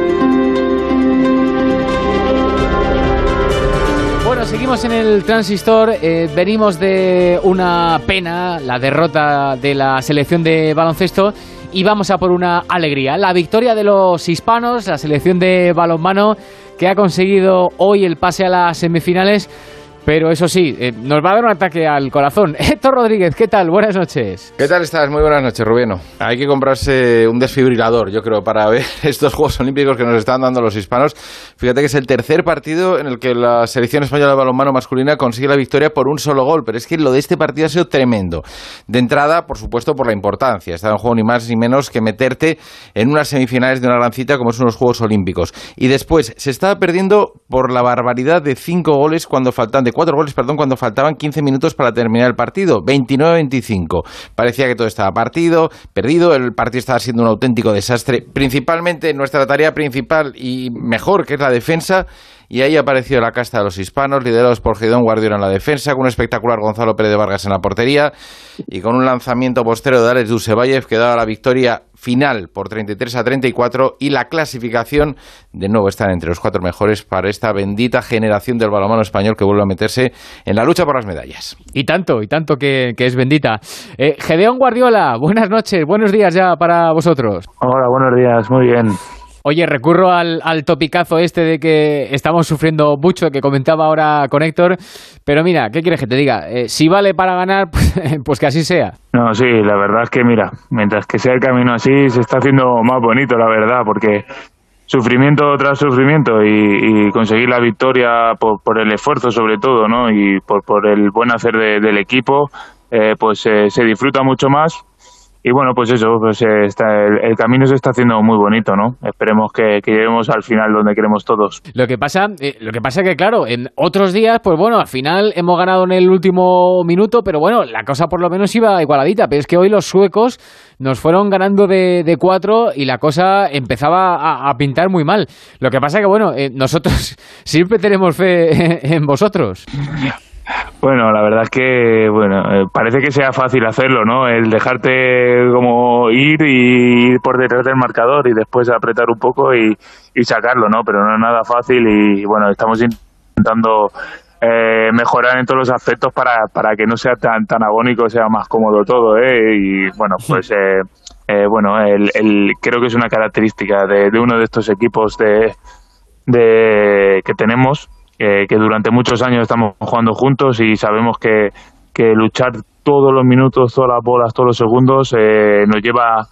En el transistor. eh, venimos de una pena, la derrota de la selección de baloncesto, y vamos a por una alegría. La victoria de los hispanos, la selección de balonmano, que ha conseguido hoy el pase a las semifinales. Pero eso sí, eh, nos va a dar un ataque al corazón. Héctor Rodríguez, ¿qué tal? Buenas noches. ¿Qué tal estás? Muy buenas noches, Rubieno. Hay que comprarse un desfibrilador, yo creo, para ver estos Juegos Olímpicos que nos están dando los hispanos. Fíjate que es el tercer partido en el que la selección española de balonmano masculina consigue la victoria por un solo gol, pero es que lo de este partido ha sido tremendo. De entrada, por supuesto, por la importancia. Está en juego ni más ni menos que meterte en unas semifinales de una gran cita como son los Juegos Olímpicos. Y después, se estaba perdiendo por la barbaridad de cinco goles cuando faltan, de cuatro goles, perdón, cuando faltaban 15 minutos para terminar el partido. 29-25. Parecía que todo estaba partido, perdido, el partido estaba siendo un auténtico desastre, principalmente nuestra tarea principal y mejor, que es la defensa. Y ahí apareció la casta de los hispanos, liderados por Gidón Guardiola en la defensa, con un espectacular Gonzalo Pérez de Vargas en la portería y con un lanzamiento postero de Alex Dusevayev que daba la victoria final por 33 a 34 y la clasificación de nuevo están entre los cuatro mejores para esta bendita generación del balonmano español que vuelve a meterse en la lucha por las medallas. Y tanto, y tanto que, que es bendita. Eh, Gedeón Guardiola, buenas noches, buenos días ya para vosotros. Hola, buenos días, muy bien. Oye, recurro al, al topicazo este de que estamos sufriendo mucho, que comentaba ahora con Héctor, pero mira, ¿qué quieres que te diga? Eh, si vale para ganar, pues, que así sea. No, sí, la verdad es que mira, mientras que sea el camino así, se está haciendo más bonito, la verdad, porque sufrimiento tras sufrimiento y, conseguir la victoria por, por, el esfuerzo sobre todo, ¿no? Y por, por el buen hacer de, del equipo, eh, pues eh, se disfruta mucho más y bueno, pues eso, pues eh, está, el, el, camino se está haciendo muy bonito, ¿no? Esperemos que, que, lleguemos al final donde queremos todos. Lo que pasa, eh, lo que pasa que claro, en otros días, pues bueno, al final hemos ganado en el último minuto, pero bueno, la cosa por lo menos iba igualadita. Pero es que hoy los suecos nos fueron ganando de, de cuatro y la cosa empezaba a, a, pintar muy mal. Lo que pasa que bueno, eh, nosotros siempre tenemos fe en vosotros. Bueno, la verdad es que, bueno, eh, parece que sea fácil hacerlo, ¿no? El dejarte como ir y ir por detrás del marcador y después apretar un poco y, y sacarlo, ¿no? Pero no es nada fácil y, bueno, estamos intentando eh, mejorar en todos los aspectos para, para que no sea tan, tan agónico, sea más cómodo todo, ¿eh? Y bueno, pues, eh, eh, bueno, el, el, creo que es una característica de, de uno de estos equipos de, de que tenemos eh, que durante muchos años estamos jugando juntos y sabemos que, que luchar todos los minutos, todas las bolas, todos los segundos eh, nos lleva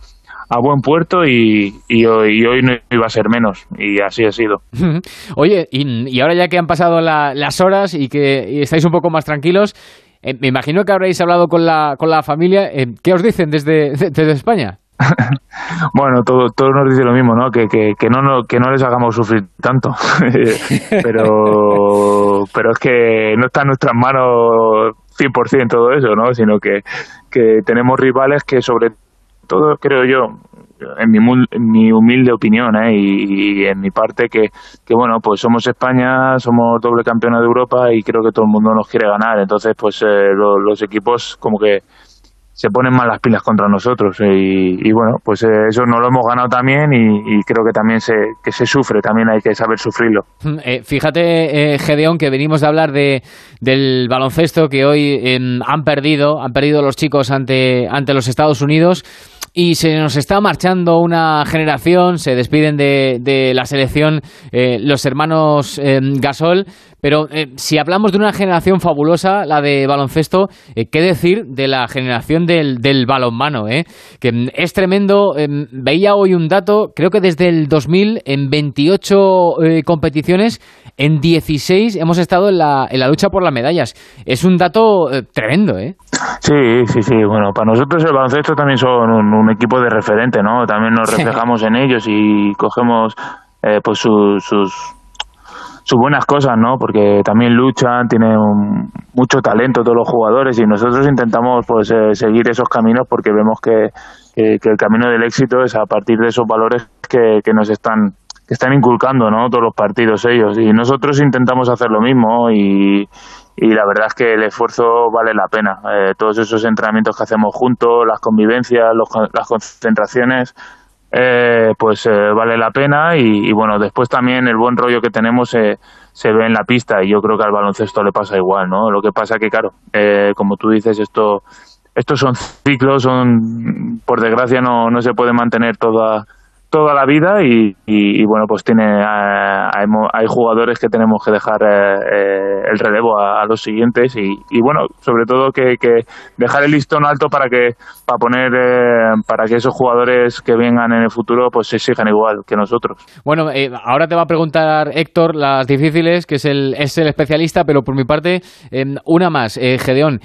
a buen puerto y, y, hoy, no iba a ser menos y así ha sido. Oye, y, ahora ya que han pasado la, las horas y que estáis un poco más tranquilos, eh, me imagino que habréis hablado con la, con la familia. Eh, ¿Qué os dicen desde, desde España? bueno, todo, todo nos dice lo mismo, ¿no? Que, que, que, no, que no les hagamos sufrir tanto. pero, pero es que no está en nuestras manos 100% todo eso, ¿no? Sino que, que tenemos rivales que sobre todo, creo yo, en mi, en mi humilde opinión ¿eh? y, en mi parte que, que, bueno, pues somos España, somos doble campeona de Europa y creo que todo el mundo nos quiere ganar. Entonces, pues eh, lo, los equipos como que se ponen mal las pilas contra nosotros y, y bueno, pues eh, eso no lo hemos ganado también y, creo que también se, que se sufre, también hay que saber sufrirlo. Eh, fíjate, eh, Gedeón, que venimos de hablar de, del baloncesto que hoy eh, han perdido, han perdido los chicos ante, ante los Estados Unidos y se nos está marchando una generación, se despiden de, de la selección eh, los hermanos eh, Gasol, pero eh, si hablamos de una generación fabulosa, la de baloncesto, eh, ¿qué decir de la generación del, del balonmano? Que mm, es tremendo, em, veía hoy un dato, creo que desde el 2000 en 28 competiciones, en 16 hemos estado en la, en la lucha por las medallas. Es un dato tremendo, ¿eh? Sí, sí, sí. Bueno, para nosotros el baloncesto también son un, un equipo de referente, ¿no? También nos reflejamos en ellos y cogemos eh, pues su, sus sus buenas cosas, ¿no? Porque también luchan, tienen un, mucho talento todos los jugadores y nosotros intentamos pues eh, seguir esos caminos porque vemos que, que, que, el camino del éxito es a partir de esos valores que, que nos están que están inculcando, ¿no? Todos los partidos ellos y nosotros intentamos hacer lo mismo y, y la verdad es que el esfuerzo vale la pena. Eh, todos esos entrenamientos que hacemos juntos, las convivencias, los, las concentraciones, eh, pues eh, vale la pena y, y, bueno, después también el buen rollo que tenemos se, ve en la pista y yo creo que al baloncesto le pasa igual, ¿no? Lo que pasa que, claro, eh, como tú dices, esto estos son ciclos, son por desgracia no, no se puede mantener toda toda la vida y, y, y bueno pues tiene eh, hay, hay, jugadores que tenemos que dejar eh, el relevo a, los siguientes y, y, bueno sobre todo que, que, dejar el listón alto para que para poner eh, para que esos jugadores que vengan en el futuro pues se exijan igual que nosotros. Bueno eh, ahora te va a preguntar Héctor las difíciles que es el es el especialista pero por mi parte una más Gedeón.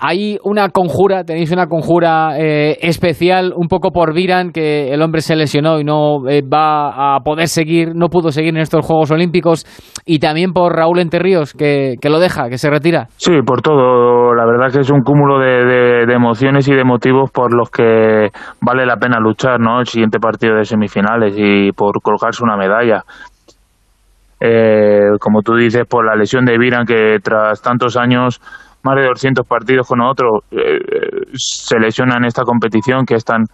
Hay una conjura tenéis una conjura especial un poco por Viran que el hombre se lesionó y no eh, va a poder seguir, no pudo seguir en estos Juegos Olímpicos, y también por Raúl Enterríos, que, que lo deja, que se retira. Sí, por todo. La verdad que es un cúmulo de, de, emociones y de motivos por los que vale la pena luchar, ¿no? El siguiente partido de semifinales y por colocarse una medalla. Eh, como tú dices, por la lesión de Viran, que tras tantos años más de 200 partidos con otro, eh, se lesiona en esta competición que es tan,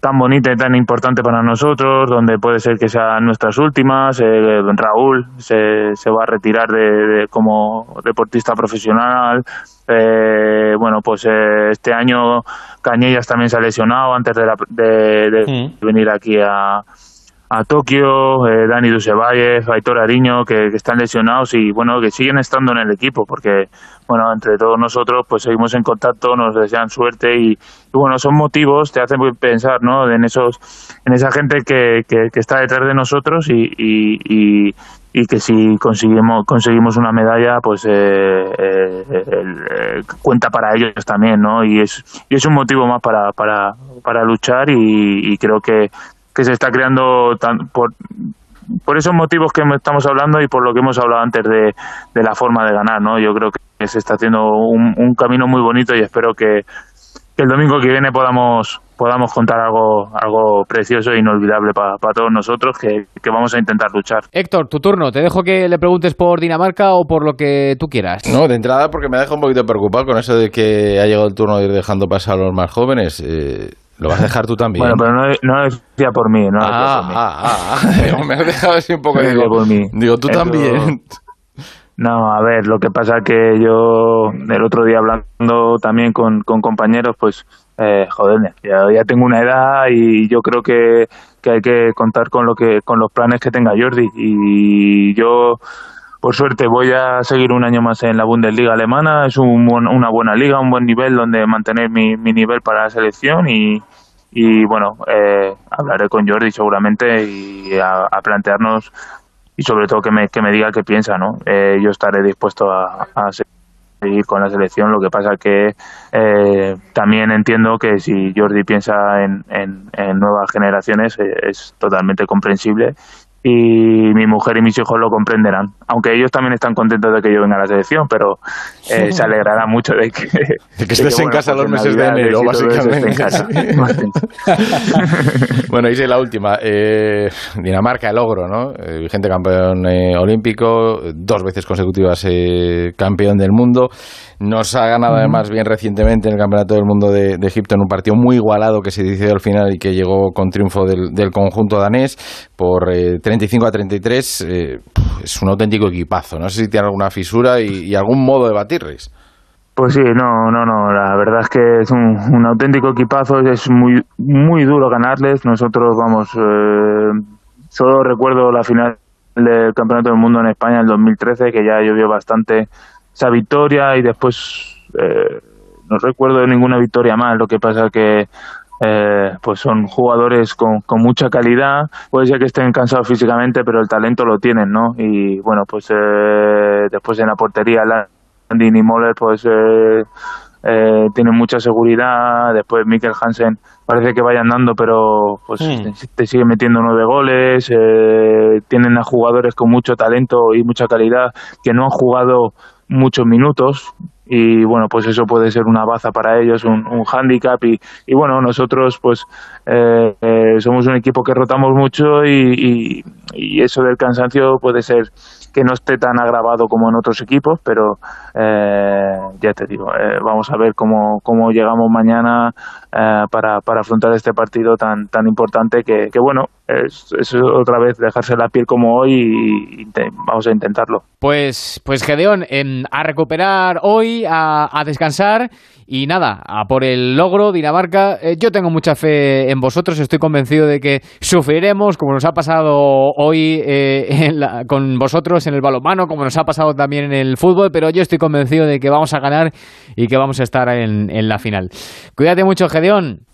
tan bonita y tan importante para nosotros, donde puede ser que sean nuestras últimas. Eh, Raúl se, se va a retirar de, de como deportista profesional. Eh, bueno, pues eh, este año Cañellas también se ha lesionado antes de, la, de, de mm. venir aquí a, a Tokio, eh, Dani Dusevalle, Aitor Ariño, que, que, están lesionados y bueno, que siguen estando en el equipo, porque bueno, entre todos nosotros pues seguimos en contacto, nos desean suerte y, bueno, son motivos, te hacen pensar, ¿no? En esos, en esa gente que, que, que está detrás de nosotros y, y, y, que si conseguimos conseguimos una medalla pues eh, eh, eh, cuenta para ellos también no y es y es un motivo más para para, para luchar y creo que que se está creando tan, por, por esos motivos que estamos hablando y por lo que hemos hablado antes de, de la forma de ganar, ¿no? Yo creo que se está haciendo un, un camino muy bonito y espero que, que, el domingo que viene podamos podamos contar algo algo precioso e inolvidable para pa todos nosotros que, que, vamos a intentar luchar. Héctor, tu turno. Te dejo que le preguntes por Dinamarca o por lo que tú quieras. No, de entrada porque me deja un poquito preocupado con eso de que ha llegado el turno de ir dejando pasar a los más jóvenes. Eh, ¿Lo vas a dejar tú también? Bueno, pero no, no decía por mí, no ah, por mí. Ah, ah, ah. me has dejado así un poco... No digo, por mí. digo, tú Eso... también. No, a ver, lo que pasa que yo el otro día hablando también con, con compañeros, pues, eh, joder, ya, ya, tengo una edad y yo creo que, que hay que contar con lo que con los planes que tenga Jordi y yo por suerte voy a seguir un año más en la Bundesliga alemana. Es una buena liga, un buen nivel donde mantener mi, nivel para la selección y, y bueno, eh, hablaré con Jordi seguramente y a, plantearnos y sobre todo que me, que me diga qué piensa, ¿no? Eh, yo estaré dispuesto a, seguir con la selección. Lo que pasa que eh, también entiendo que si Jordi piensa en, en, nuevas generaciones es totalmente comprensible y mi mujer y mis hijos lo comprenderán. Aunque ellos también están contentos de que yo venga a la selección, pero eh, se alegrará mucho de que, de que estés en casa pues los meses de enero, básicamente. bueno, hice la última. Eh, Dinamarca, el logro, ¿no? Eh, vigente campeón olímpico, dos veces consecutivas campeón del mundo. Nos ha ganado además bien recientemente en el Campeonato del Mundo de, Egipto en un partido muy igualado que se decidió al final y que llegó con triunfo del, conjunto danés por 35 a 33. es un auténtico equipazo. No sé si tiene alguna fisura y, algún modo de batirles. Pues sí, no, no, no. La verdad es que es un, auténtico equipazo. Es muy, muy duro ganarles. Nosotros, vamos, eh, solo recuerdo la final del Campeonato del Mundo en España en el 2013, que ya llovió bastante esa victoria y después eh, no recuerdo ninguna victoria más. Lo que pasa que eh, pues son jugadores con, con, mucha calidad. Puede ser que estén cansados físicamente, pero el talento lo tienen, ¿no? Y bueno, pues eh, después en la portería, Landin y Moller, pues eh, eh, tienen mucha seguridad. Después Mikkel Hansen parece que vaya andando, pero pues te sigue metiendo nueve goles. Tienen a jugadores con mucho talento y mucha calidad que no han jugado muchos minutos y bueno pues eso puede ser una baza para ellos un, un hándicap y, y, bueno nosotros pues eh, eh, somos un equipo que rotamos mucho y, y, eso del cansancio puede ser que no esté tan agravado como en otros equipos pero eh, ya te digo vamos a ver cómo, cómo llegamos mañana para, para afrontar este partido tan tan importante que, que bueno es, es, otra vez dejarse la piel como hoy y, vamos a intentarlo pues pues Gedeón a recuperar hoy a, descansar y nada, a por el logro, Dinamarca. Eh, yo tengo mucha fe en vosotros, estoy convencido de que sufriremos, como nos ha pasado hoy eh, con vosotros en el balonmano, como nos ha pasado también en el fútbol, pero yo estoy convencido de que vamos a ganar y que vamos a estar en, en la final. Cuídate mucho, Gedeón.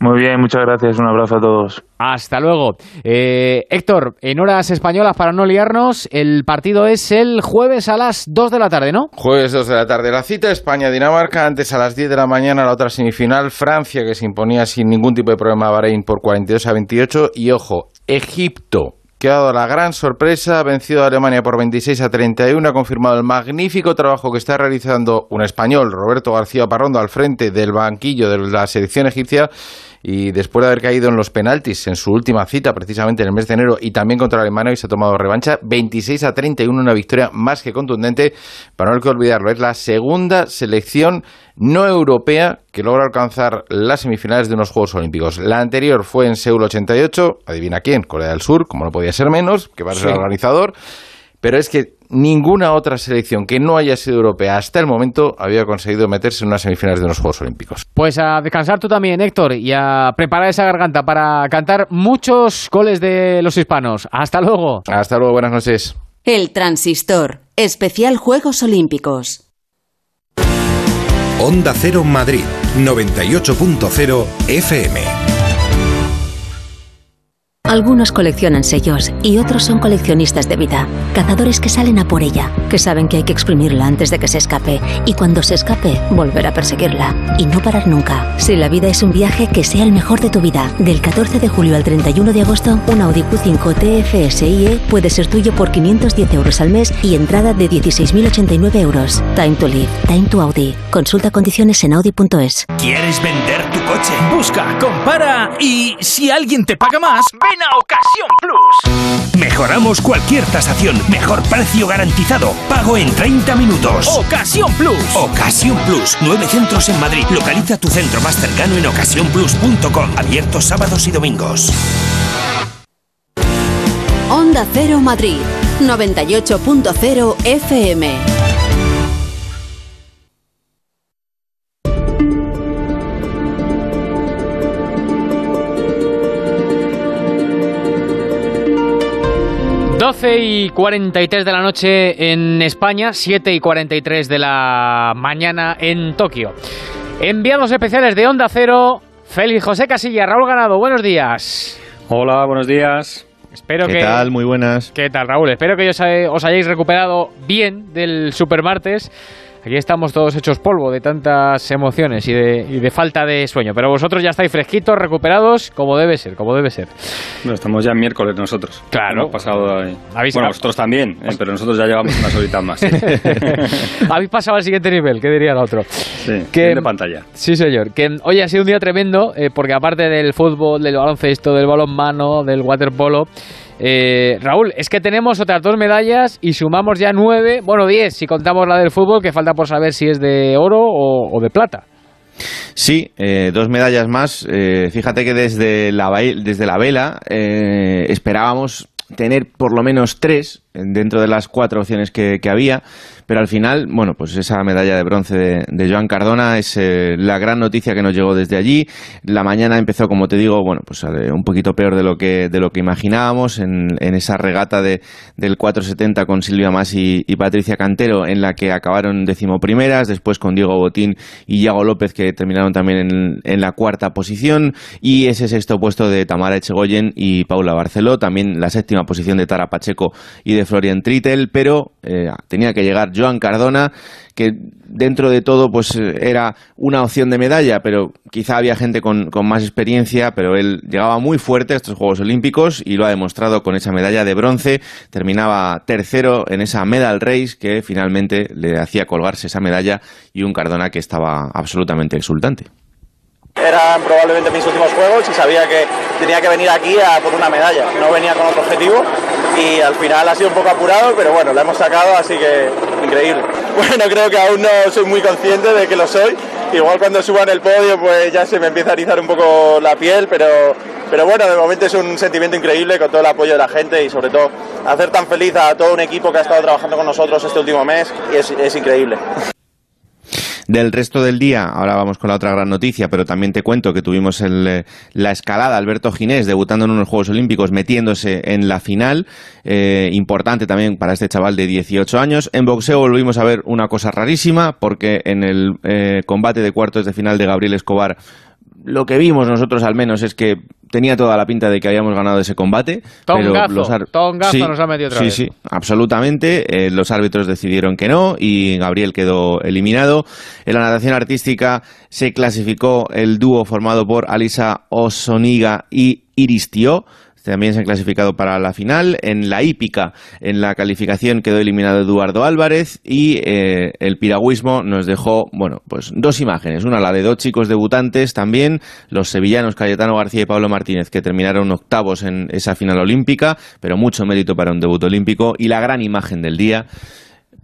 Muy bien, muchas gracias, un abrazo a todos. Hasta luego. Eh, Héctor, en horas españolas, para no liarnos, el partido es el jueves a las 2 de la tarde, ¿no? Jueves 2 de la tarde. La cita España-Dinamarca, antes a las 10 de la mañana la otra semifinal, Francia que se imponía sin ningún tipo de problema a Bahrein por 42 a 28 y ojo, Egipto que ha dado la gran sorpresa, ha vencido a Alemania por 26 a 31, ha confirmado el magnífico trabajo que está realizando un español, Roberto García Parrondo, al frente del banquillo de la selección egipcia y después de haber caído en los penaltis en su última cita, precisamente en el mes de enero, y también contra Alemania, y se ha tomado revancha, 26 a 31, una victoria más que contundente, para no hay que olvidarlo, es la segunda selección no europea que logra alcanzar las semifinales de unos Juegos Olímpicos. La anterior fue en Seúl 88, adivina quién, Corea del Sur, como no podía ser menos, que va a ser el organizador, pero es que ninguna otra selección que no haya sido europea hasta el momento había conseguido meterse en unas semifinales de los Juegos Olímpicos. Pues a descansar tú también, Héctor, y a preparar esa garganta para cantar muchos goles de los hispanos. Hasta luego. Hasta luego, buenas noches. El Transistor, especial Juegos Olímpicos. Onda Cero Madrid, 98.0 FM. Algunos coleccionan sellos y otros son coleccionistas de vida, cazadores que salen a por ella, que saben que hay que exprimirla antes de que se escape y cuando se escape volver a perseguirla y no parar nunca. Si la vida es un viaje, que sea el mejor de tu vida. Del 14 de julio al 31 de agosto, un Audi Q5 TFSIe puede ser tuyo por 510 euros al mes y entrada de 16.089 euros. Time to live, time to Audi. Consulta condiciones en audi.es. ¿Quieres vender tu coche? Busca, compara y si alguien te paga más, a Ocasión Plus. Mejoramos cualquier tasación. Mejor precio garantizado. Pago en 30 minutos. Ocasión Plus. Ocasión Plus. Nueve centros en Madrid. Localiza tu centro más cercano en ocasiónplus.com. Abierto sábados y domingos. Onda Cero Madrid. 98.0 FM. 12 y 43 de la noche en España, 7 y 43 de la mañana en Tokio. Enviados especiales de Onda Cero, Félix José Casilla, Raúl Ganado, buenos días. Hola, buenos días. Espero ¿Qué que, tal? Muy buenas. ¿Qué tal, Raúl? Espero que os, os hayáis recuperado bien del Supermartes. Aquí estamos todos hechos polvo de tantas emociones y de, y de, falta de sueño. Pero vosotros ya estáis fresquitos, recuperados, como debe ser, como debe ser. Bueno, estamos ya en miércoles nosotros. Claro. Hemos pasado ahí. ¿Habéis bueno, vosotros también, eh, pero nosotros ya llevamos unas horitas más. Habéis pasado al siguiente nivel, ¿qué diría el otro? Sí, que, de pantalla. Sí, señor. Que hoy ha sido un día tremendo, eh, porque aparte del fútbol, del baloncesto, del balonmano, del waterpolo, eh, Raúl, es que tenemos otras dos medallas y sumamos ya nueve, bueno, diez, si contamos la del fútbol, que falta por saber si es de oro o, de plata. Sí, eh, dos medallas más. Eh, fíjate que desde la, desde la vela eh, esperábamos tener por lo menos tres dentro de las cuatro opciones que, había, pero al final, bueno, pues esa medalla de bronce de, de Joan Cardona es eh, la gran noticia que nos llegó desde allí. La mañana empezó, como te digo, bueno, pues un poquito peor de lo que, de lo que imaginábamos en, esa regata de, del 470 con Silvia Mas y, Patricia Cantero, en la que acabaron decimoprimeras, después con Diego Botín y Iago López, que terminaron también en, en la cuarta posición, y ese sexto puesto de Tamara Echegoyen y Paula Barceló, también la séptima posición de Tara Pacheco y de Florian Trittel, pero eh, tenía que llegar Joan Cardona, que dentro de todo pues era una opción de medalla, pero quizá había gente con, con, más experiencia, pero él llegaba muy fuerte a estos Juegos Olímpicos y lo ha demostrado con esa medalla de bronce. Terminaba tercero en esa medal race que finalmente le hacía colgarse esa medalla y un Cardona que estaba absolutamente exultante. Eran probablemente mis últimos juegos y sabía que tenía que venir aquí a por una medalla. No venía con otro objetivo y al final ha sido un poco apurado, pero bueno, la hemos sacado, así que increíble. Bueno, creo que aún no soy muy consciente de que lo soy. Igual cuando suba en el podio pues ya se me empieza a erizar un poco la piel, pero, pero bueno, de momento es un sentimiento increíble con todo el apoyo de la gente y sobre todo hacer tan feliz a todo un equipo que ha estado trabajando con nosotros este último mes y es increíble. Del resto del día, ahora vamos con la otra gran noticia, pero también te cuento que tuvimos el, la escalada, Alberto Ginés debutando en unos Juegos Olímpicos, metiéndose en la final, eh, importante también para este chaval de 18 años. En boxeo volvimos a ver una cosa rarísima, porque en el eh, combate de cuartos de final de Gabriel Escobar, lo que vimos nosotros al menos es que tenía toda la pinta de que habíamos ganado ese combate. Tongazo, pero los tongazo sí, nos ha metido otra sí, vez. Sí, absolutamente. Eh, los árbitros decidieron que no y Gabriel quedó eliminado. En la natación artística se clasificó el dúo formado por Alisa Osoniga y Iris Tio también se han clasificado para la final. En la hípica, en la calificación quedó eliminado Eduardo Álvarez y eh, el piragüismo nos dejó, bueno, pues dos imágenes. Una, la de dos chicos debutantes también, los sevillanos Cayetano García y Pablo Martínez, que terminaron octavos en esa final olímpica, pero mucho mérito para un debut olímpico. Y la gran imagen del día,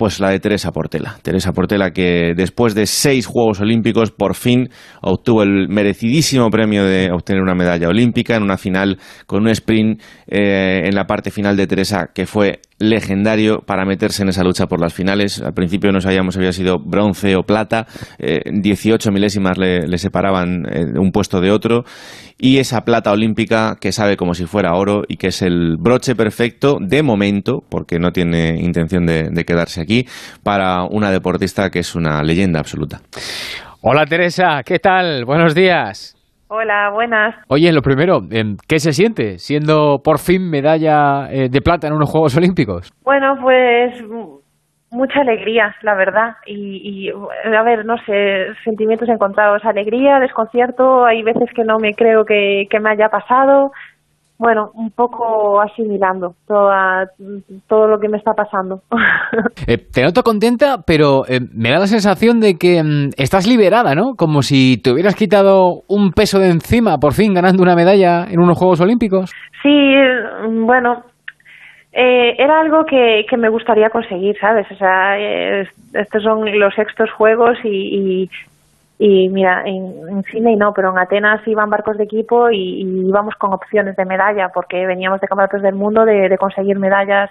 pues la de Teresa Portela. Teresa Portela que después de seis Juegos Olímpicos por fin obtuvo el merecidísimo premio de obtener una medalla olímpica en una final con un sprint eh, en la parte final de Teresa que fue legendario para meterse en esa lucha por las finales. Al principio no sabíamos si había sido bronce o plata, eh, 18 milésimas le, separaban eh, un puesto de otro y esa plata olímpica que sabe como si fuera oro y que es el broche perfecto de momento, porque no tiene intención de quedarse aquí, para una deportista que es una leyenda absoluta. Hola Teresa, ¿qué tal? Buenos días. Hola, buenas. Oye, lo primero, em, ¿qué se siente siendo por fin medalla eh, de plata en unos Juegos Olímpicos? Bueno, pues mucha alegría, la verdad. Y, y, a ver, no sé, sentimientos encontrados. Alegría, desconcierto. Hay veces que no me creo que, que me haya pasado. Bueno, un poco asimilando toda, todo lo que me está pasando. Eh, te noto contenta, pero eh, me da la sensación de que mm, estás liberada, ¿no? Como si te hubieras quitado un peso de encima, por fin ganando una medalla en unos Juegos Olímpicos. Sí, bueno, eh, era algo que, que, me gustaría conseguir, ¿sabes? O sea, eh, estos son los sextos juegos y, y, y mira, en, en Sydney no, pero en Atenas iban barcos de equipo y, y, íbamos con opciones de medalla porque veníamos de campeonatos del mundo de, de conseguir medallas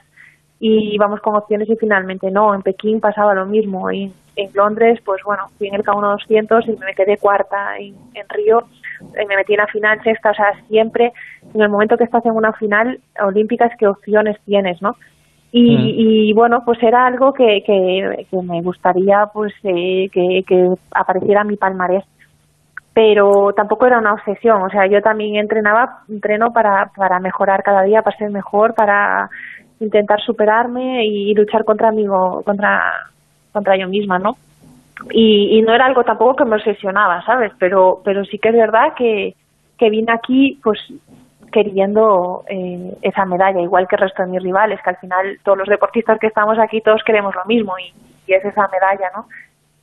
y íbamos con opciones y finalmente no. En Pekín pasaba lo mismo y en Londres, pues bueno, fui en el K1 200 y me quedé cuarta en, en Río eh, me metí en la final sexta, o sea, siempre en el momento que estás en una final olímpica es qué opciones tienes, ¿no? Y, Mm. y, bueno, pues era algo que, que, que me gustaría pues eh, que, que apareciera en mi palmarés pero tampoco era una obsesión, o sea, yo también entrenaba, entreno para, para mejorar cada día, para ser mejor, para intentar superarme y, luchar contra mí, contra, contra yo misma, ¿no? Y, y no era algo tampoco que me obsesionaba, ¿sabes? Pero, pero sí que es verdad que, que vine aquí, pues, queriendo eh, esa medalla, igual que el resto de mis rivales, que al final todos los deportistas que estamos aquí, todos queremos lo mismo y, es esa medalla, ¿no?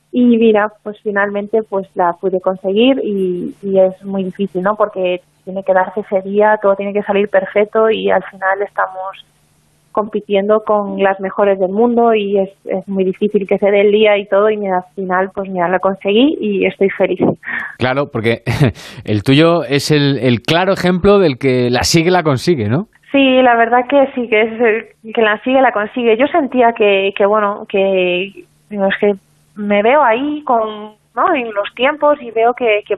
Y mira, pues finalmente pues la pude conseguir y, y es muy difícil, ¿no? Porque tiene que darse ese día, todo tiene que salir perfecto y al final estamos compitiendo con las mejores del mundo y es, es muy difícil que se dé el día y todo y mira, al final pues mira, lo conseguí y estoy feliz. Claro, porque el tuyo es el, el claro ejemplo del que la sigue la consigue, ¿no? Sí, la verdad que sí, que es el que la sigue la consigue. Yo sentía que, que bueno, que es que me veo ahí con, ¿no? En los tiempos y veo que, que,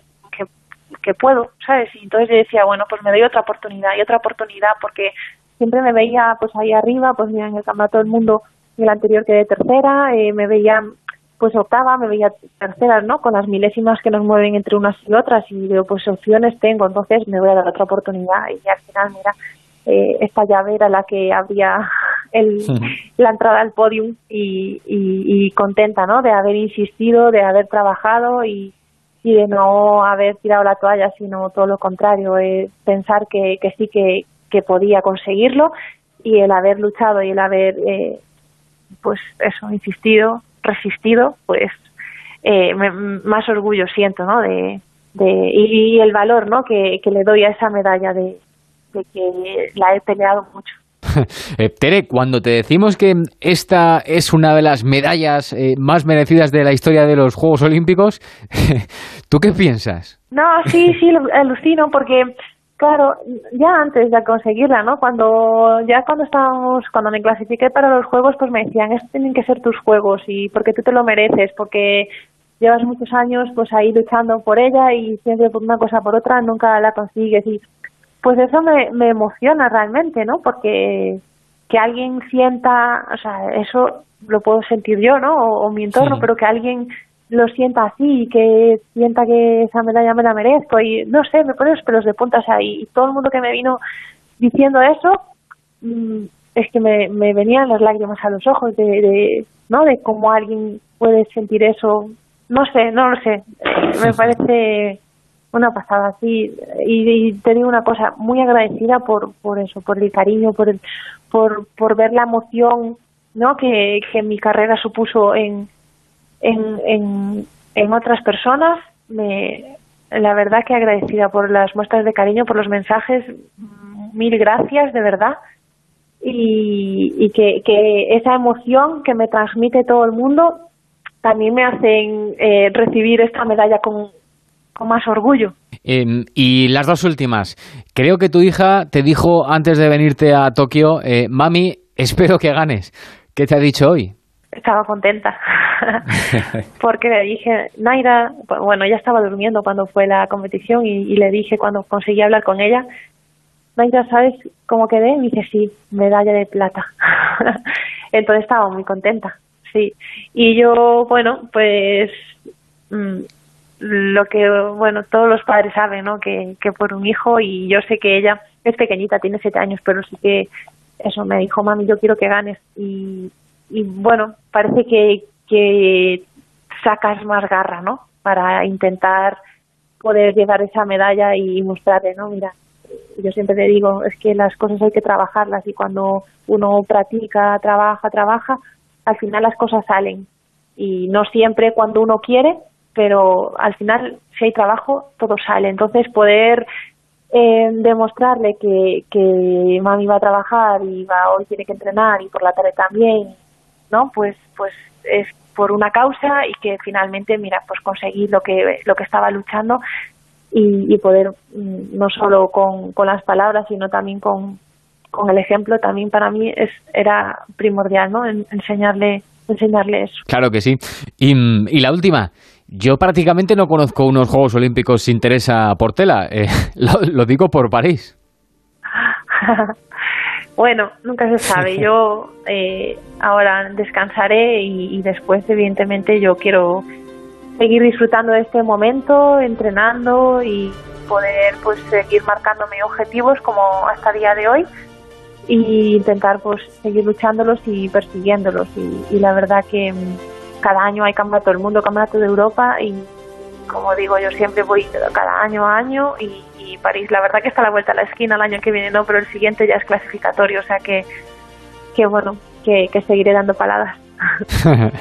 que puedo, ¿sabes? Y entonces yo decía, bueno, pues me doy otra oportunidad y otra oportunidad porque siempre me veía pues ahí arriba, pues mira, en el campeonato del mundo, en el anterior quedé tercera, eh, me veía pues octava, me veía tercera, ¿no? Con las milésimas que nos mueven entre unas y otras y digo, pues opciones tengo, entonces me voy a dar otra oportunidad y al final, mira, eh, esta llave era la que abría el, la entrada al podium y, y, y, contenta, ¿no? De haber insistido, de haber trabajado y, y de no haber tirado la toalla, sino todo lo contrario, eh, pensar que, que sí que, que podía conseguirlo y el haber luchado y el haber, eh, pues eso, insistido, resistido, pues eh, me, más orgullo siento, ¿no? De, de, y, y el valor, ¿no? Que, que le doy a esa medalla de, de que la he peleado mucho. Eh, Tere, cuando te decimos que esta es una de las medallas eh, más merecidas de la historia de los Juegos Olímpicos, ¿tú qué piensas? No, sí, sí, alucino porque, claro, ya antes de conseguirla, ¿no? Cuando ya cuando estábamos, cuando me clasifiqué para los Juegos, pues me decían, estos tienen que ser tus Juegos y porque tú te lo mereces, porque llevas muchos años pues ahí luchando por ella y siempre por una cosa por otra nunca la consigues y pues eso me, me emociona realmente, ¿no? Porque que alguien sienta, o sea, eso lo puedo sentir yo, ¿no? O, o mi entorno, sí. pero que alguien lo sienta así y que sienta que esa medalla me la merezco y no sé, me pone los pelos de punta, o sea, y, y todo el mundo que me vino diciendo eso, mmm, es que me, me venían las lágrimas a los ojos de, de, ¿no? De cómo alguien puede sentir eso, no sé, no lo sé, me parece una pasada así y, y, te digo una cosa muy agradecida por por eso por el cariño por el por por ver la emoción no que, que mi carrera supuso en en, en en otras personas me la verdad que agradecida por las muestras de cariño por los mensajes mil gracias de verdad y, y que, que esa emoción que me transmite todo el mundo también me hacen eh, recibir esta medalla con, con más orgullo. Eh, y las dos últimas. Creo que tu hija te dijo antes de venirte a Tokio, eh, mami, espero que ganes. ¿Qué te ha dicho hoy? Estaba contenta porque le dije, Naira, bueno, ella estaba durmiendo cuando fue la competición y, le dije cuando conseguí hablar con ella, Naira, ¿sabes cómo quedé? Y dice, sí, medalla de plata. Entonces estaba muy contenta, sí. Y yo, bueno, pues mmm, lo que, bueno, todos los padres saben, ¿no? Que, que por un hijo y yo sé que ella es pequeñita, tiene siete años, pero sí que eso me dijo, mami, yo quiero que ganes. Y, y bueno, parece que, que sacas más garra, ¿no? Para intentar poder llevar esa medalla y mostrarle, ¿no? Mira, yo siempre te digo, es que las cosas hay que trabajarlas y cuando uno practica, trabaja, trabaja, al final las cosas salen. Y no siempre cuando uno quiere, pero al final, si hay trabajo, todo sale. Entonces, poder eh, demostrarle que, que mami va a trabajar y va hoy tiene que entrenar y por la tarde también, ¿no? Pues, pues es por una causa y que finalmente, mira, pues conseguir lo que, lo que estaba luchando y, y poder, no solo con, con las palabras, sino también con, con el ejemplo, también para mí es, era primordial, ¿no? En, enseñarle, enseñarle eso. Claro que sí. Y, y la última, Yo prácticamente no conozco unos Juegos Olímpicos sin Teresa Portela. Eh, lo, lo digo por París. Bueno, nunca se sabe. Yo eh, ahora descansaré y, y después, evidentemente, yo quiero seguir disfrutando de este momento, entrenando y poder pues seguir marcándome objetivos como hasta el día de hoy y intentar pues seguir luchándolos y persiguiéndolos y, y la verdad que mm, cada año hay campeonato del mundo, campeonato de Europa y como digo yo siempre voy cada año a año y, París la verdad que está a la vuelta a la esquina el año que viene no, pero el siguiente ya es clasificatorio, o sea que que bueno, que, que seguiré dando paladas.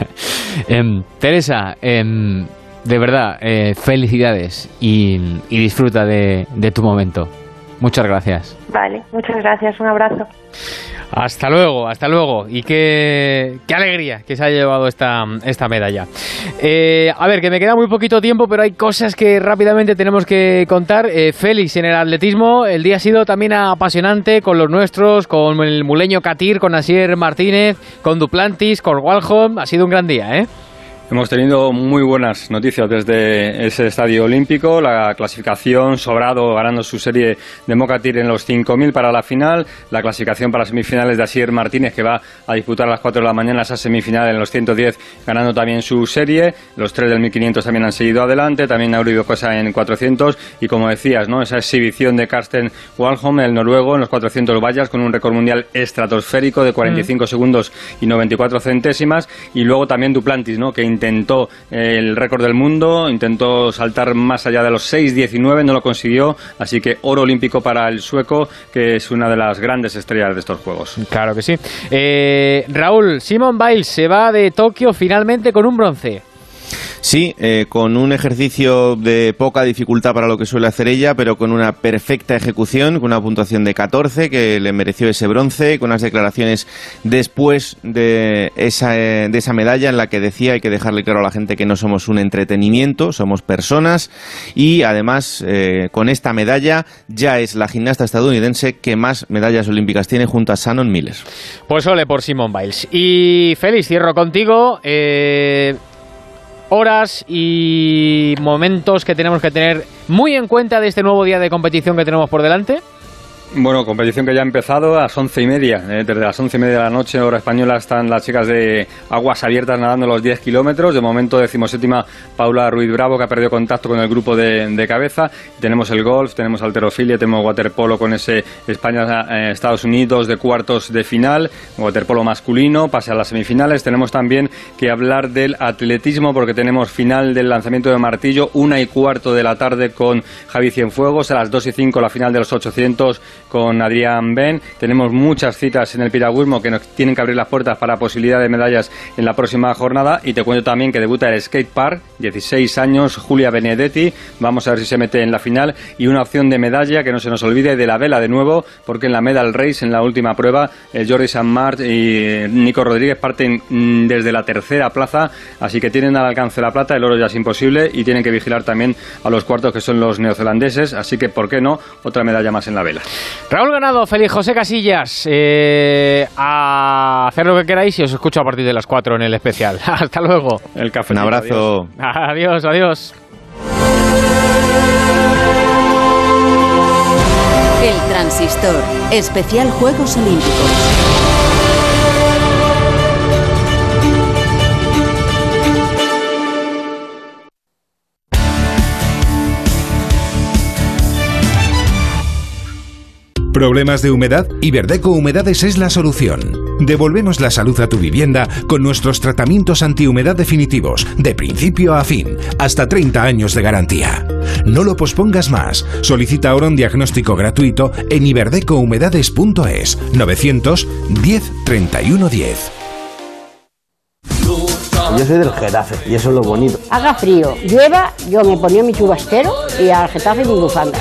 Em, Teresa, em, de verdad, eh, felicidades y, y disfruta de, de tu momento. Muchas gracias. Vale, muchas gracias, un abrazo. Hasta luego, hasta luego. Y qué, qué alegría que se haya llevado esta, esta medalla. Eh, a ver, que me queda muy poquito tiempo, pero hay cosas que rápidamente tenemos que contar. Eh, Félix, en el atletismo, el día ha sido también apasionante con los nuestros, con el muleño Catir, con Asier Martínez, con Duplantis, con Walholm. Ha sido un gran día, ¿eh? Hemos tenido muy buenas noticias desde ese estadio olímpico, la clasificación sobrado ganando su serie de Mocatir en los 5.000 para la final, la clasificación para semifinales de Asier Martínez que va a disputar a las 4 de la mañana esa semifinal en los 110 ganando también su serie, los tres del 1.500 también han seguido adelante, también Aurelio Cosa en 400 y como decías, ¿no? esa exhibición de Karsten Walholm, el noruego, en los 400 vallas con un récord mundial estratosférico de 45 segundos y 94 centésimas. Y luego también Duplantis, ¿no? que intentó el récord del mundo, intentó saltar más allá de los 6.19, no lo consiguió, así que oro olímpico para el sueco, que es una de las grandes estrellas de estos Juegos. Claro que sí. Eh, Raúl, Simon Biles se va de Tokio finalmente con un bronce. Sí, eh, con un ejercicio de poca dificultad para lo que suele hacer ella, pero con una perfecta ejecución, con una puntuación de 14 que le mereció ese bronce, con unas declaraciones después de esa, eh, de esa medalla en la que decía, hay que dejarle claro a la gente que no somos un entretenimiento, somos personas y además eh, con esta medalla ya es la gimnasta estadounidense que más medallas olímpicas tiene junto a Shannon Miller. Pues ole por Simon Biles. Y Félix, cierro contigo. Eh, horas y momentos que tenemos que tener muy en cuenta de este nuevo día de competición que tenemos por delante. Bueno, competición que ya ha empezado a las once y media. Eh, desde las once y media de la noche, hora española, están las chicas de aguas abiertas nadando los 10 kilómetros. De momento, decimoséptima Paula Ruiz Bravo, que ha perdido contacto con el grupo de, de cabeza. Tenemos el golf, tenemos alterofilia, tenemos waterpolo con ese España-Estados Unidos de cuartos de final, waterpolo masculino, pase a las semifinales. Tenemos también que hablar del atletismo, porque tenemos final del lanzamiento de martillo, una y cuarto de la tarde con Javi Cienfuegos, a las dos y cinco la final de los 800 con Adrián Ben. Tenemos muchas citas en el piragüismo que nos tienen que abrir las puertas para posibilidad de medallas en la próxima jornada. Y te cuento también que debuta el skate park, 16 años, Julia Benedetti. Vamos a ver si se mete en la final. Y una opción de medalla que no se nos olvide de la vela de nuevo, porque en la medal race, en la última prueba, el Jordi San Mart y Nico Rodríguez parten mm, desde la tercera plaza. Así que tienen al alcance la plata, el oro ya es imposible y tienen que vigilar también a los cuartos que son los neozelandeses. Así que, ¿por qué no? Otra medalla más en la vela. Raúl Ganado, Feliz José Casillas, eh, a hacer lo que queráis y os escucho a partir de las 4 en el especial. Hasta luego. El café. Un abrazo. Adiós, adiós. El Transistor, especial Juegos Olímpicos. ¿Problemas de humedad? Iberdeco Humedades es la solución. Devolvemos la salud a tu vivienda con nuestros tratamientos antihumedad definitivos, de principio a fin, hasta 30 años de garantía. No lo pospongas más. Solicita ahora un diagnóstico gratuito en iberdecohumedades.es 910 31 10. Yo soy del Getafe y eso es lo bonito. Haga frío, llueva, yo me ponía mi chubastero y al Getafe mi bufanda.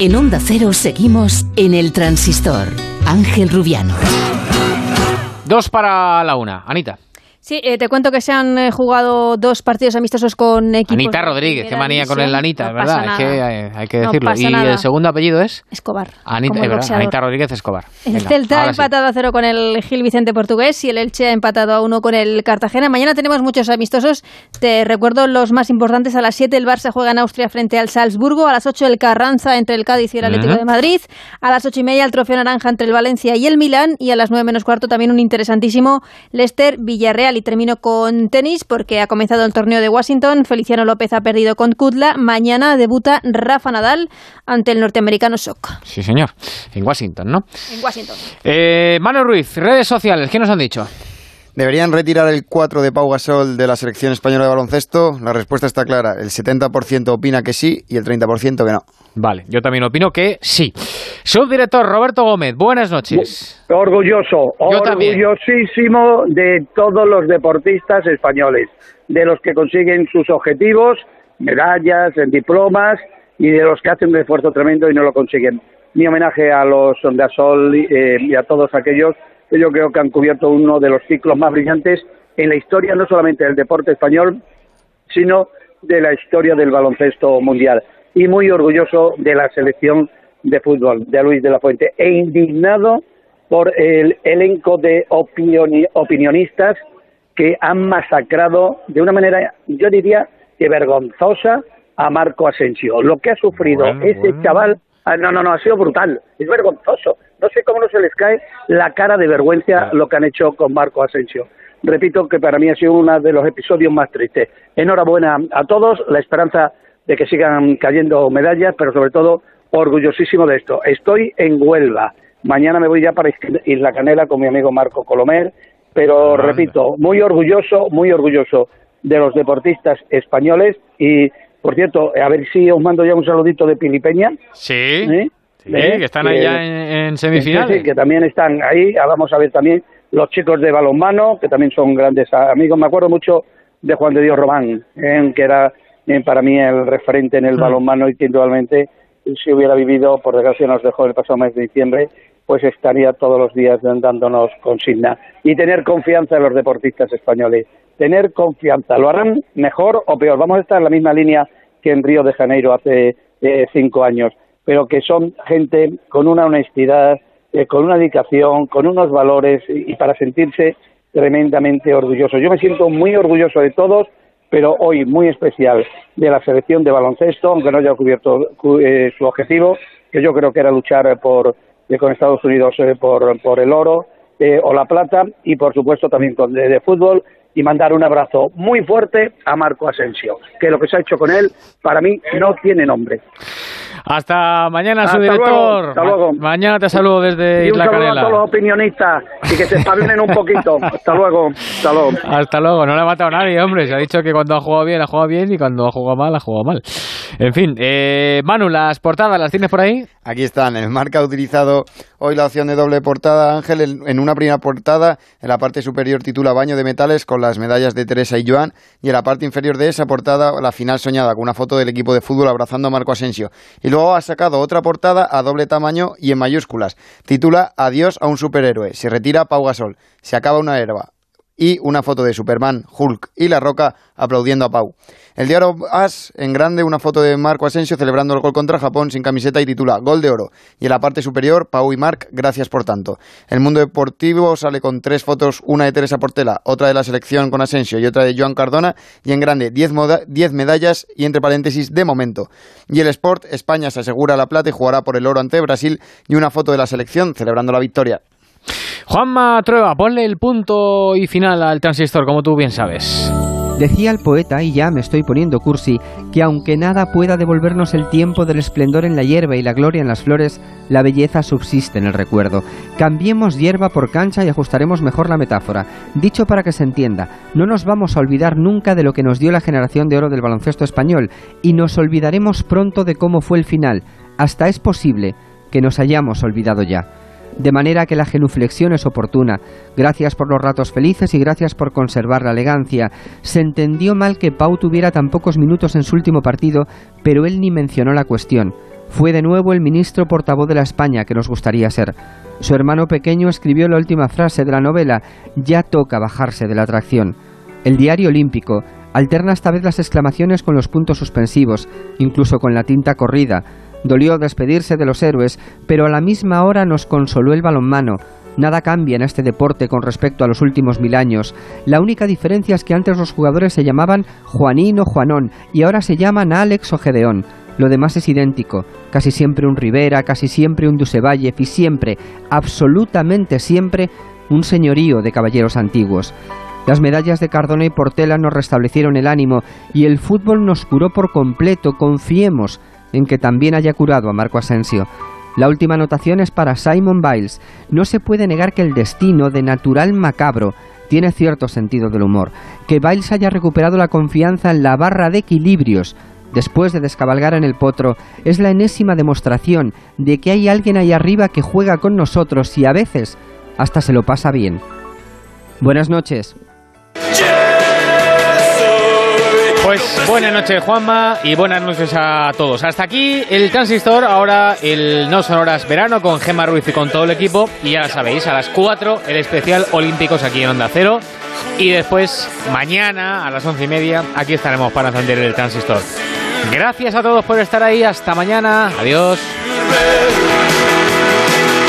En Onda Cero seguimos en el transistor. Ángel Rubiano. Dos para la una. Anita. Sí, eh, te cuento que se han eh, jugado dos partidos amistosos con equipos. Anita Rodríguez, qué manía con el Anita, no ¿verdad? Es que hay que decirlo. ¿Y nada. el segundo apellido es? Escobar. Anita, Rodríguez Escobar. El Celta ha sí. empatado a cero con el Gil Vicente Portugués y el Elche ha empatado a uno con el Cartagena. Mañana tenemos muchos amistosos. Te recuerdo los más importantes. A las 7 el Barça juega en Austria frente al Salzburgo. A las 8 el Carranza entre el Cádiz y el Atlético de Madrid. A las 8 y media el Trofeo Naranja entre el Valencia y el Milán. Y a las 9 menos cuarto también un interesantísimo Leicester Villarreal. Y termino con tenis porque ha comenzado el torneo de Washington. Feliciano López ha perdido con Kudla. Mañana debuta Rafa Nadal ante el norteamericano Sok. Sí, señor. En Washington, ¿no? En Washington. Eh, Manu Ruiz, redes sociales, ¿qué nos han dicho? ¿Deberían retirar el 4 de Pau Gasol de la selección española de baloncesto? La respuesta está clara. El 70% opina que sí y el 30% que no. Vale, yo también opino que sí. Subdirector Roberto Gómez, buenas noches. Orgulloso, Yo también. orgullosísimo de todos los deportistas españoles, de los que consiguen sus objetivos, medallas, diplomas y de los que hacen un esfuerzo tremendo y no lo consiguen. Mi homenaje a los Gasol eh, y a todos aquellos que yo creo que han cubierto uno de los ciclos más brillantes en la historia no solamente del deporte español, sino de la historia del baloncesto mundial. Y muy orgulloso de la selección de fútbol de Luis de la Fuente e indignado por el elenco de opinioni- opinionistas que han masacrado de una manera, yo diría, que vergonzosa a Marco Asensio. Lo que ha sufrido Bueno, ese bueno. chaval, ah, no, no, no, ha sido brutal, es vergonzoso. No sé cómo no se les cae la cara de vergüenza lo que han hecho con Marco Asensio. Repito que para mí ha sido uno de los episodios más tristes. Enhorabuena a todos, la esperanza de que sigan cayendo medallas, pero sobre todo orgullosísimo de esto. Estoy en Huelva. Mañana me voy ya para Isla Canela con mi amigo Marco Colomer, pero repito, muy orgulloso, muy orgulloso de los deportistas españoles y, por cierto, a ver si os mando ya un saludito de Pilipeña. Sí. ¿Eh? Sí, ¿Eh? que están ahí ya en, semifinales. sí, que también están ahí. Ah, Vamos a ver también los chicos de balonmano, que también son grandes amigos. Me acuerdo mucho de Juan de Dios Román, eh, que era eh, para mí el referente en el Mm. balonmano y que indudablemente si hubiera vivido, por desgracia nos dejó el pasado mes de diciembre, pues estaría todos los días dándonos consigna. Y tener confianza en los deportistas españoles. Tener confianza. ¿Lo harán mejor o peor? Vamos a estar en la misma línea que en Río de Janeiro hace eh, cinco años, pero que son gente con una honestidad, eh, con una dedicación, con unos valores y, para sentirse tremendamente orgulloso. Yo me siento muy orgulloso de todos, pero hoy muy especial de la selección de baloncesto, aunque no haya cubierto cu- eh, su objetivo, que yo creo que era luchar eh, por eh, con Estados Unidos eh, por, por el oro eh, o la plata y por supuesto también con de, de fútbol y mandar un abrazo muy fuerte a Marco Asensio, que lo que se ha hecho con él para mí no tiene nombre. Hasta mañana, Hasta su director. luego, hasta luego. mañana te saludo desde Y un Isla saludo a Canela. todos los opinionistas y que se espabilen un poquito. Hasta luego, hasta luego. Hasta luego, no le ha matado a nadie, hombre. Se ha dicho que cuando ha jugado bien, ha jugado bien y cuando ha jugado mal, ha jugado mal. En fin, eh, Manu, las portadas, ¿las tienes por ahí? Aquí están. El marca ha utilizado hoy la opción de doble portada, Ángel. En una primera portada, en la parte superior titula Baño de metales con las medallas de Teresa y Joan. Y en la parte inferior de esa portada, la final soñada, con una foto del equipo de fútbol abrazando a Marco Asensio. Y luego ha sacado otra portada a doble tamaño y en mayúsculas. Titula Adiós a un superhéroe. Se retira Pau Gasol. Se acaba una herba y una foto de Superman, Hulk y La Roca aplaudiendo a Pau. El diario As, en grande, una foto de Marco Asensio celebrando el gol contra Japón sin camiseta y titula Gol de Oro. Y en la parte superior, Pau y Marc, gracias por tanto. El mundo deportivo sale con tres fotos, una de Teresa Portela, otra de la selección con Asensio y otra de Joan Cardona. Y en grande, 10 moda- 10 medallas y entre paréntesis, de momento. Y el Sport, España se asegura la plata y jugará por el oro ante Brasil y una foto de la selección celebrando la victoria. Juanma Trueba, ponle el punto y final al transistor, como tú bien sabes. Decía el poeta, y ya me estoy poniendo cursi, que aunque nada pueda devolvernos el tiempo del esplendor en la hierba y la gloria en las flores, la belleza subsiste en el recuerdo. Cambiemos hierba por cancha y ajustaremos mejor la metáfora. Dicho para que se entienda, no nos vamos a olvidar nunca de lo que nos dio la generación de oro del baloncesto español, y nos olvidaremos pronto de cómo fue el final. Hasta es posible que nos hayamos olvidado ya. De manera que la genuflexión es oportuna. Gracias por los ratos felices y gracias por conservar la elegancia. Se entendió mal que Pau tuviera tan pocos minutos en su último partido, pero él ni mencionó la cuestión. fue de nuevo el ministro portavoz de la España que nos gustaría ser. Su hermano pequeño escribió la última frase de la novela, ya toca bajarse de la atracción. El diario olímpico alterna esta vez las exclamaciones con los puntos suspensivos, incluso con la tinta corrida. Dolió despedirse de los héroes, pero a la misma hora nos consoló el balonmano. Nada cambia en este deporte con respecto a los últimos mil años. La única diferencia es que antes los jugadores se llamaban Juanín o Juanón y ahora se llaman Alex o Gedeón. Lo demás es idéntico, casi siempre un Rivera, casi siempre un Dusevalle y siempre, absolutamente siempre, un señorío de caballeros antiguos. Las medallas de Cardona y Portela nos restablecieron el ánimo y el fútbol nos curó por completo. Confiemos en que también haya curado a Marco Asensio. La última anotación es para Simon Biles. No se puede negar que el destino de natural macabro tiene cierto sentido del humor. Que Biles haya recuperado la confianza en la barra de equilibrios después de descabalgar en el potro es la enésima demostración de que hay alguien ahí arriba que juega con nosotros y a veces hasta se lo pasa bien. Buenas noches. Pues buenas noches Juanma y buenas noches a todos. Hasta aquí el transistor, ahora el No Sonoras Verano con Gemma Ruiz y con todo el equipo. Y ya sabéis, a las 4 el especial Olímpicos aquí en Onda Cero. Y después, mañana a las once y media, aquí estaremos para encender el transistor. Gracias a todos por estar ahí. Hasta mañana. Adiós.